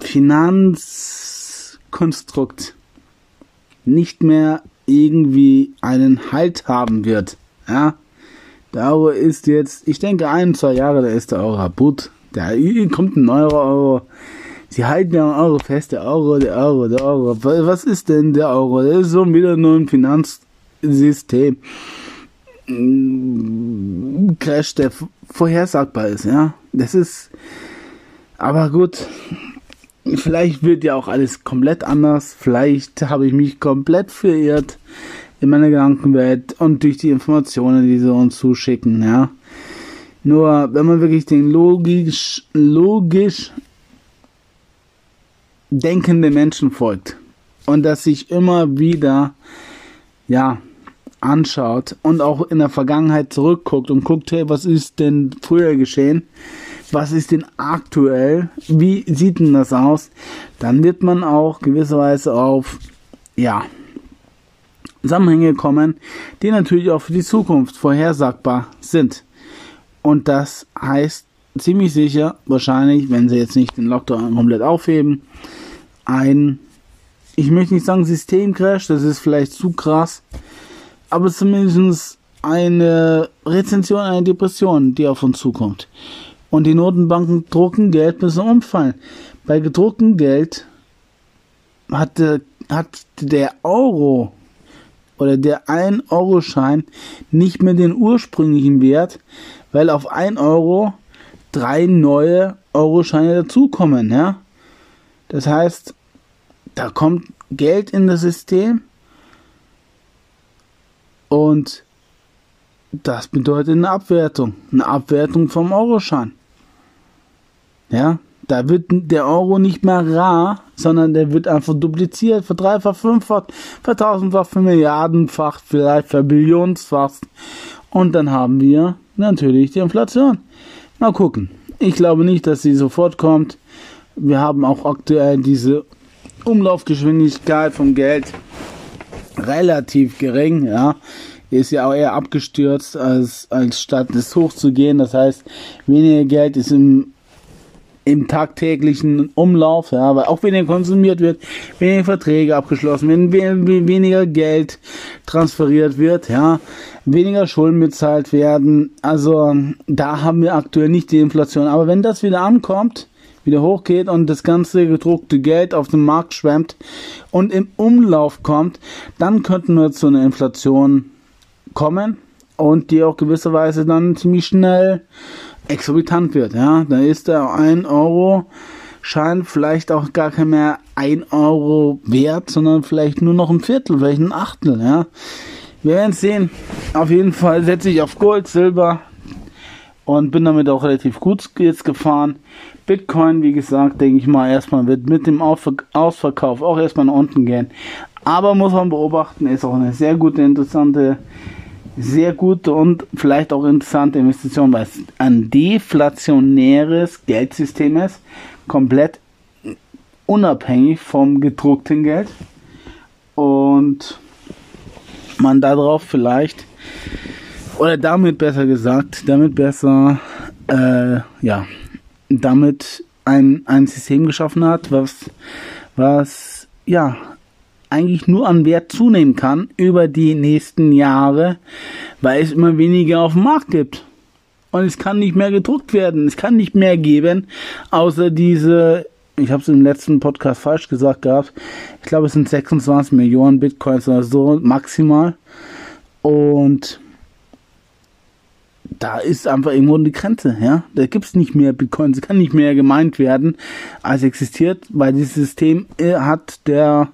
Finanzkonstrukt nicht mehr irgendwie einen Halt haben wird. Ja, der Euro ist jetzt, ich denke, ein, zwei Jahre, da ist der Euro kaputt. Da kommt ein neuer Euro. Sie halten ja Euro fest, der Euro, der Euro, der Euro. Was ist denn der Euro? Das ist so wieder nur ein Finanzsystem. Crash, der vorhersagbar ist, ja. Das ist, aber gut, vielleicht wird ja auch alles komplett anders. Vielleicht habe ich mich komplett verirrt in meiner Gedankenwelt und durch die Informationen, die sie uns zuschicken, ja. Nur, wenn man wirklich den logisch, logisch denkenden Menschen folgt und das sich immer wieder, ja, anschaut und auch in der Vergangenheit zurückguckt und guckt, hey, was ist denn früher geschehen? Was ist denn aktuell? Wie sieht denn das aus? Dann wird man auch gewisserweise auf, ja, Zusammenhänge kommen, die natürlich auch für die Zukunft vorhersagbar sind. Und das heißt ziemlich sicher, wahrscheinlich, wenn sie jetzt nicht den Lockdown komplett aufheben, ein, ich möchte nicht sagen Systemcrash, das ist vielleicht zu krass, aber zumindest eine Rezension einer Depression, die auf uns zukommt. Und die Notenbanken drucken Geld zum Umfallen. Bei gedrucktem Geld hat der, hat der Euro oder der 1-Euro-Schein nicht mehr den ursprünglichen Wert, weil auf 1 Euro drei neue Euro-Scheine dazukommen. Ja? Das heißt, da kommt Geld in das System und das bedeutet eine Abwertung. Eine Abwertung vom Euroschein. Ja, da wird der Euro nicht mehr rar, sondern der wird einfach dupliziert, verdreifacht, fünffacht, vertausendfacht, vermilliardenfacht, vielleicht verbillionenfacht. Und dann haben wir natürlich die Inflation. Mal gucken. Ich glaube nicht, dass sie sofort kommt. Wir haben auch aktuell diese Umlaufgeschwindigkeit vom Geld relativ gering, ja. Ist ja auch eher abgestürzt, als, als statt es hochzugehen. Das heißt, weniger Geld ist im, im tagtäglichen Umlauf, ja, weil auch weniger konsumiert wird, weniger Verträge abgeschlossen werden, weniger Geld transferiert wird, ja, weniger Schulden bezahlt werden. Also da haben wir aktuell nicht die Inflation. Aber wenn das wieder ankommt, wieder hochgeht und das ganze gedruckte Geld auf den Markt schwemmt und im Umlauf kommt, dann könnten wir zu einer Inflation kommen und die auch gewisserweise dann ziemlich schnell exorbitant wird. Ja, da ist der 1 Euro Schein vielleicht auch gar kein mehr 1 Euro wert, sondern vielleicht nur noch ein Viertel, vielleicht ein Achtel. Ja, wir werden sehen. Auf jeden Fall setze ich auf Gold, Silber und bin damit auch relativ gut jetzt gefahren. Bitcoin, wie gesagt, denke ich mal, erstmal wird mit dem Ausverkauf auch erstmal nach unten gehen. Aber muss man beobachten, ist auch eine sehr gute, interessante, sehr gute und vielleicht auch interessante Investition, weil es ein deflationäres Geldsystem ist, komplett unabhängig vom gedruckten Geld. Und man darauf vielleicht, oder damit besser gesagt, damit besser, äh, ja, damit ein, ein System geschaffen hat, was, was, ja, eigentlich nur an Wert zunehmen kann über die nächsten Jahre, weil es immer weniger auf dem Markt gibt. Und es kann nicht mehr gedruckt werden. Es kann nicht mehr geben, außer diese, ich habe es im letzten Podcast falsch gesagt gehabt, ich glaube es sind 26 Millionen Bitcoins oder so maximal. Und da ist einfach irgendwo eine Grenze, ja. Da gibt's nicht mehr Bitcoins, es kann nicht mehr gemeint werden, als existiert, weil dieses System äh, hat der,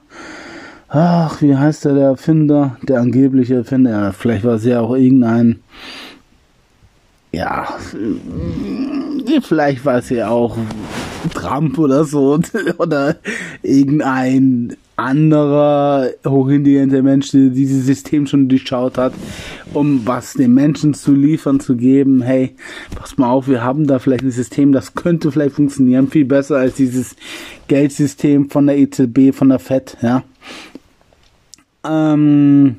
ach, wie heißt der, der Erfinder, der angebliche Erfinder, ja, vielleicht war es ja auch irgendein, ja, vielleicht war es ja auch Trump oder so, oder irgendein anderer hochintelligenter Mensch, der dieses System schon durchschaut hat, um was den Menschen zu liefern, zu geben. Hey, pass mal auf, wir haben da vielleicht ein System, das könnte vielleicht funktionieren, viel besser als dieses Geldsystem von der EZB, von der FED, ja. Ähm,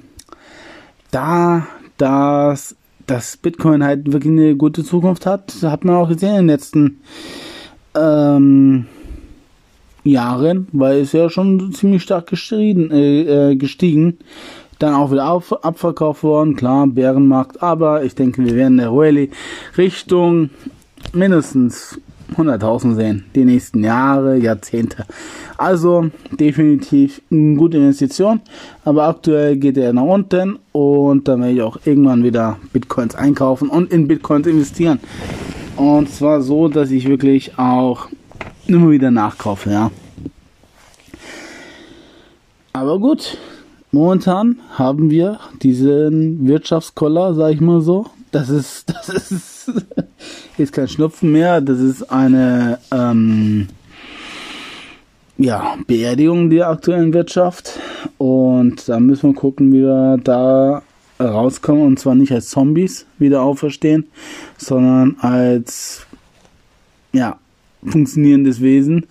da, das, dass Bitcoin halt wirklich eine gute Zukunft hat, hat man auch gesehen in den letzten ähm, Jahren, weil es ja schon ziemlich stark gestiegen, äh, äh, gestiegen. Dann auch wieder auf, abverkauft worden, klar, Bärenmarkt, aber ich denke, wir werden der Rallye Richtung mindestens 100.000 sehen, die nächsten Jahre, Jahrzehnte. Also definitiv eine gute Investition, aber aktuell geht er nach unten und dann werde ich auch irgendwann wieder Bitcoins einkaufen und in Bitcoins investieren. Und zwar so, dass ich wirklich auch immer wieder nachkaufe, ja. Aber gut, momentan haben wir diesen Wirtschaftskoller, sag ich mal so. Das ist, das ist jetzt kein Schnupfen mehr, das ist eine ähm, ja, Beerdigung der aktuellen Wirtschaft. Und da müssen wir gucken, wie wir da rauskommen. Und zwar nicht als Zombies wieder auferstehen, sondern als ja, funktionierendes Wesen,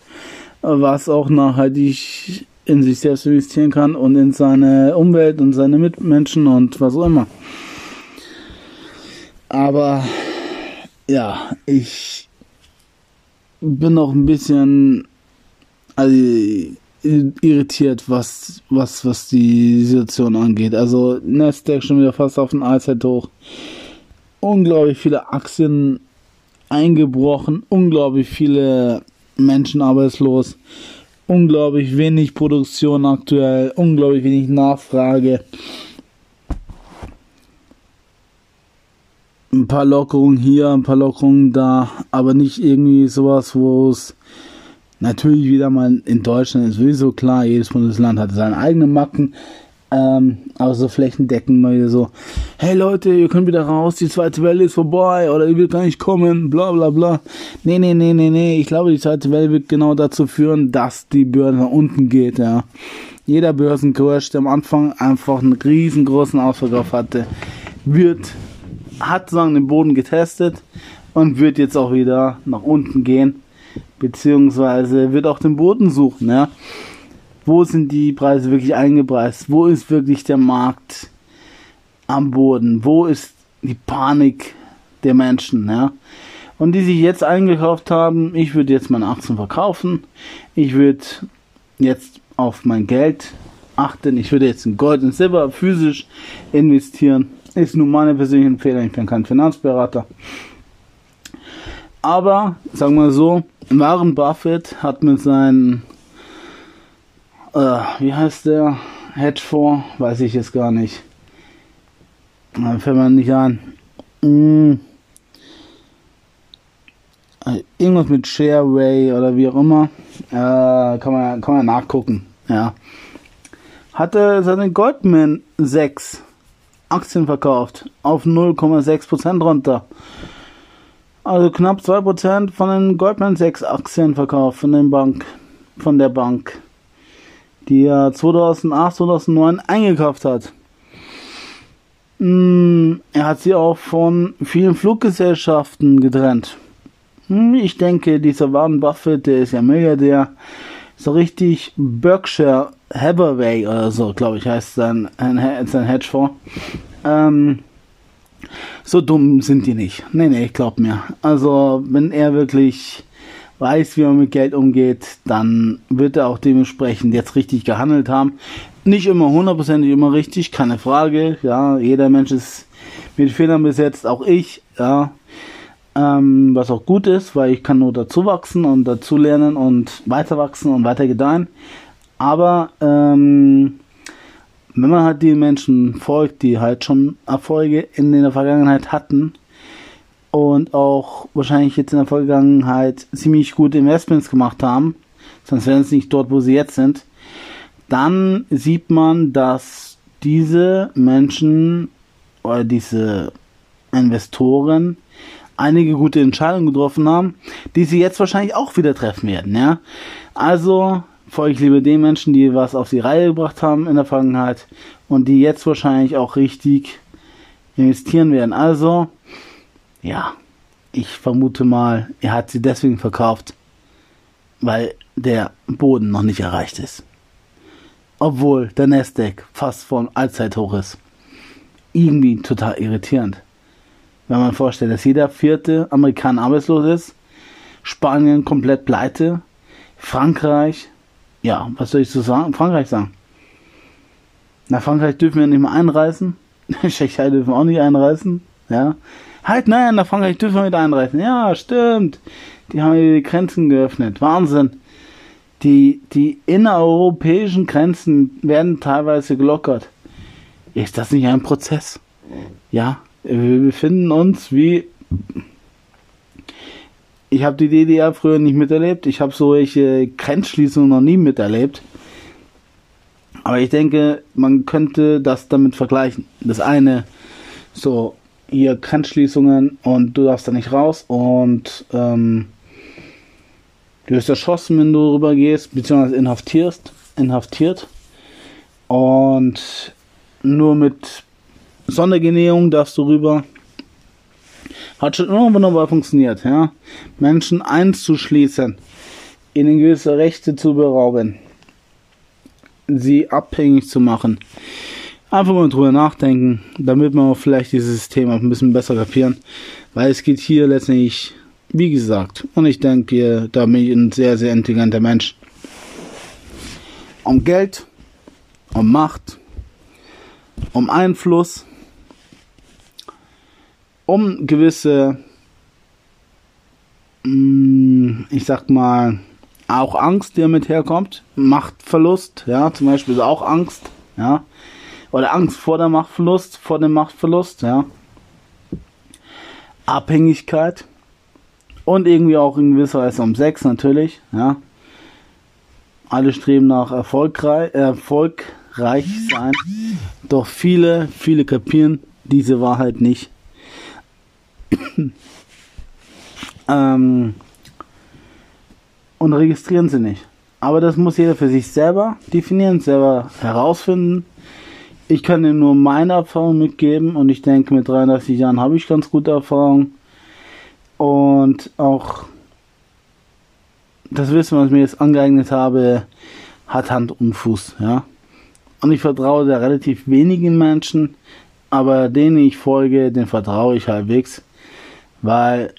was auch nachhaltig in sich selbst investieren kann und in seine Umwelt und seine Mitmenschen und was auch immer. Aber ja, ich bin noch ein bisschen also, irritiert, was, was, was die Situation angeht. Also Nasdaq schon wieder fast auf den Allzeit hoch. Unglaublich viele Aktien eingebrochen, unglaublich viele Menschen arbeitslos, unglaublich wenig Produktion aktuell, unglaublich wenig Nachfrage. Ein paar Lockerungen hier, ein paar Lockerungen da, aber nicht irgendwie sowas, wo es natürlich wieder mal in Deutschland ist sowieso klar, jedes Bundesland hat seine eigenen Macken, ähm, aber so flächendeckend mal wieder so, hey Leute, ihr könnt wieder raus, die zweite Welle ist vorbei oder ihr wird gar nicht kommen, bla bla bla. Nee, nee, nee, nee, nee. Ich glaube, die zweite Welle wird genau dazu führen, dass die Börse nach unten geht, ja. Jeder Börsenkurs, der am Anfang einfach einen riesengroßen Ausverkauf hatte, wird, hat sagen den Boden getestet und wird jetzt auch wieder nach unten gehen, beziehungsweise wird auch den Boden suchen, ja wo sind die Preise wirklich eingepreist? Wo ist wirklich der Markt am Boden? Wo ist die Panik der Menschen? Ja? Und die sich jetzt eingekauft haben, ich würde jetzt meine Aktien verkaufen. Ich würde jetzt auf mein Geld achten. Ich würde jetzt in Gold und Silber physisch investieren. Ist nun meine persönliche Empfehlung. Ich bin kein Finanzberater. Aber, sagen wir so, Warren Buffett hat mit seinen äh, wie heißt der? Hedgefonds? Weiß ich jetzt gar nicht. Da fällt man nicht an. Hm. Irgendwas mit Shareway oder wie auch immer. Äh, kann, man, kann man nachgucken. Ja. Hatte seine Goldman 6 Aktien verkauft. Auf 0,6% runter. Also knapp 2% von den Goldman 6 Aktien verkauft von den Bank, von der Bank die er 2008, 2009 eingekauft hat. Hm, er hat sie auch von vielen Fluggesellschaften getrennt. Hm, ich denke, dieser Warren Buffett, der ist ja Milliardär, so richtig Berkshire Hathaway oder so, glaube ich, heißt sein, sein Hedgefonds. Ähm, so dumm sind die nicht. Nee, nee, ich glaube mir. Also, wenn er wirklich weiß, wie man mit Geld umgeht, dann wird er auch dementsprechend jetzt richtig gehandelt haben. Nicht immer hundertprozentig immer richtig, keine Frage. Ja, jeder Mensch ist mit Fehlern besetzt, auch ich. Ja, ähm, was auch gut ist, weil ich kann nur dazu wachsen und dazu lernen und weiter wachsen und weiter gedeihen. Aber ähm, wenn man halt die Menschen folgt, die halt schon Erfolge in der Vergangenheit hatten und auch wahrscheinlich jetzt in der Vergangenheit ziemlich gute Investments gemacht haben, sonst wären sie nicht dort, wo sie jetzt sind, dann sieht man, dass diese Menschen oder diese Investoren einige gute Entscheidungen getroffen haben, die sie jetzt wahrscheinlich auch wieder treffen werden, ja. Also folge ich lieber den Menschen, die was auf die Reihe gebracht haben in der Vergangenheit und die jetzt wahrscheinlich auch richtig investieren werden. Also, ja, ich vermute mal, er hat sie deswegen verkauft, weil der Boden noch nicht erreicht ist. Obwohl der Nasdaq fast von Allzeithoch ist. Irgendwie total irritierend. Wenn man vorstellt, dass jeder vierte Amerikaner arbeitslos ist, Spanien komplett pleite, Frankreich ja, was soll ich zu sagen? Frankreich sagen. Nach Frankreich dürfen wir nicht mehr einreisen. Tschechei dürfen auch nicht einreisen. Ja. Halt, nein, nach Frankreich dürfen wir wieder einreisen. Ja, stimmt. Die haben die Grenzen geöffnet. Wahnsinn. Die, die innereuropäischen Grenzen werden teilweise gelockert. Ist das nicht ein Prozess? Ja, wir befinden uns wie ich habe die DDR früher nicht miterlebt. Ich habe solche Grenzschließungen noch nie miterlebt. Aber ich denke, man könnte das damit vergleichen. Das eine, so hier Grenzschließungen und du darfst da nicht raus und ähm, du wirst erschossen, wenn du rüber gehst, beziehungsweise inhaftierst, inhaftiert. Und nur mit Sondergenehmigung darfst du rüber. Hat schon immer wunderbar funktioniert, ja. Menschen einzuschließen, ihnen gewisse Rechte zu berauben, sie abhängig zu machen. Einfach mal drüber nachdenken, damit wir vielleicht dieses auch ein bisschen besser kapieren. Weil es geht hier letztendlich, wie gesagt, und ich denke, da bin ich ein sehr, sehr intelligenter Mensch. Um Geld, um Macht, um Einfluss, um gewisse, mm, ich sag mal, auch Angst, die damit herkommt, Machtverlust, ja, zum Beispiel ist auch Angst, ja, oder Angst vor der Machtverlust, vor dem Machtverlust, ja, Abhängigkeit. Und irgendwie auch in gewisser Weise um Sex natürlich, ja. Alle streben nach erfolgreich, erfolgreich sein, doch viele, viele kapieren diese Wahrheit nicht ähm, und registrieren sie nicht. Aber das muss jeder für sich selber definieren, selber herausfinden. Ich kann dir nur meine Erfahrung mitgeben und ich denke, mit 33 Jahren habe ich ganz gute Erfahrung. Und auch das Wissen, was ich mir jetzt angeeignet habe, hat Hand und Fuß, ja. Und ich vertraue da relativ wenigen Menschen, aber denen ich folge, den vertraue ich halbwegs weil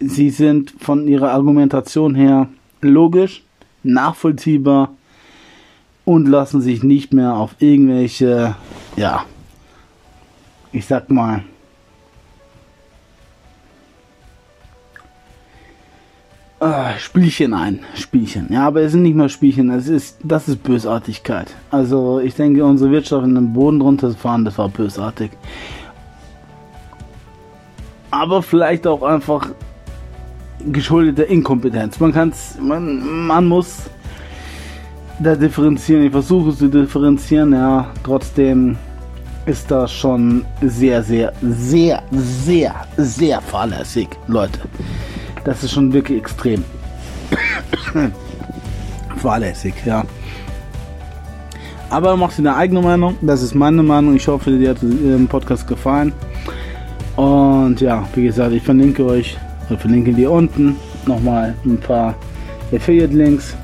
sie sind von ihrer Argumentation her logisch, nachvollziehbar und lassen sich nicht mehr auf irgendwelche, ja, ich sag mal, äh, Spielchen ein. Spielchen. Ja, aber es sind nicht mehr Spielchen, es ist, das ist Bösartigkeit. Also ich denke, unsere Wirtschaft in den Boden runterzufahren, das war bösartig aber vielleicht auch einfach geschuldete Inkompetenz. Man kann man, man muss da differenzieren. Ich versuche zu differenzieren, ja. Trotzdem ist das schon sehr, sehr, sehr, sehr, sehr fahrlässig, Leute. Das ist schon wirklich extrem. fahrlässig, ja. Aber mach dir eine eigene Meinung. Das ist meine Meinung. Ich hoffe, dir hat der Podcast gefallen. Und ja, wie gesagt, ich verlinke euch, ich verlinke dir unten nochmal ein paar Affiliate-Links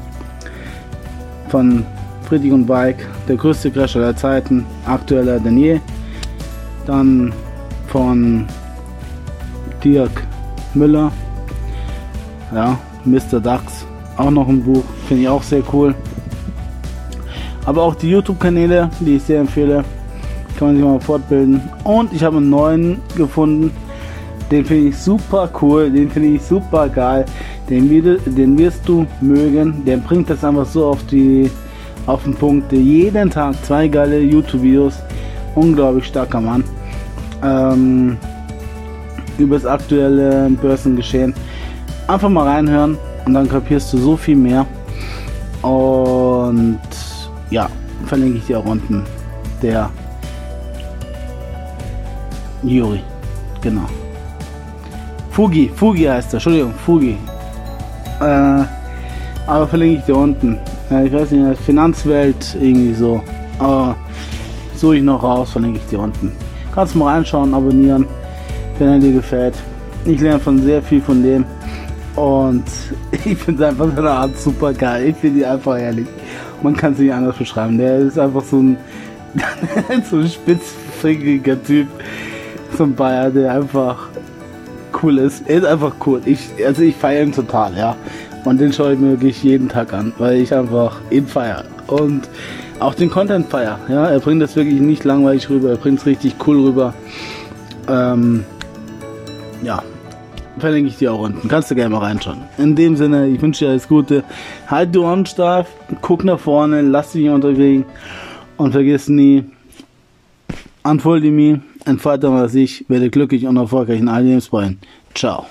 von Friedrich und Bike, der größte Crash aller Zeiten, aktueller denn je. Dann von Dirk Müller, ja, Mr. Dax, auch noch ein Buch, finde ich auch sehr cool. Aber auch die YouTube-Kanäle, die ich sehr empfehle, kann man sich mal fortbilden. Und ich habe einen neuen gefunden, den finde ich super cool, den finde ich super geil. Den, den wirst du mögen. Der bringt das einfach so auf die auf den Punkt. Jeden Tag zwei geile YouTube-Videos. Unglaublich starker Mann. Ähm, über das aktuelle Börsengeschehen. Einfach mal reinhören und dann kapierst du so viel mehr. Und ja, verlinke ich dir auch unten. Der Juri. Genau. Fugi, Fugi heißt er, Entschuldigung, Fugi. Äh, aber verlinke ich dir unten. Ja, ich weiß nicht, Finanzwelt, irgendwie so. Aber suche ich noch raus, verlinke ich dir unten. Kannst mal reinschauen, abonnieren, wenn er dir gefällt. Ich lerne von sehr viel von dem. Und ich finde einfach seine Art super geil. Ich finde die einfach ehrlich. Man kann es nicht anders beschreiben. Der ist einfach so ein, so ein spitzfingiger Typ. So ein Bayer, der einfach cool ist. Er ist einfach cool. Ich, also ich feiere ihn total, ja. Und den schaue ich mir wirklich jeden Tag an, weil ich einfach ihn feiere. Und auch den Content feiere. Ja, er bringt das wirklich nicht langweilig rüber, er bringt es richtig cool rüber. Ähm, ja, verlinke ich dir auch unten. Kannst du gerne mal reinschauen. In dem Sinne, ich wünsche dir alles Gute. Halt die Ohren steif, guck nach vorne, lass dich nicht unterkriegen und vergiss nie, unfold me, entfalte mal sich, werde glücklich und erfolgreich in allen Lebensbereichen. Ciao.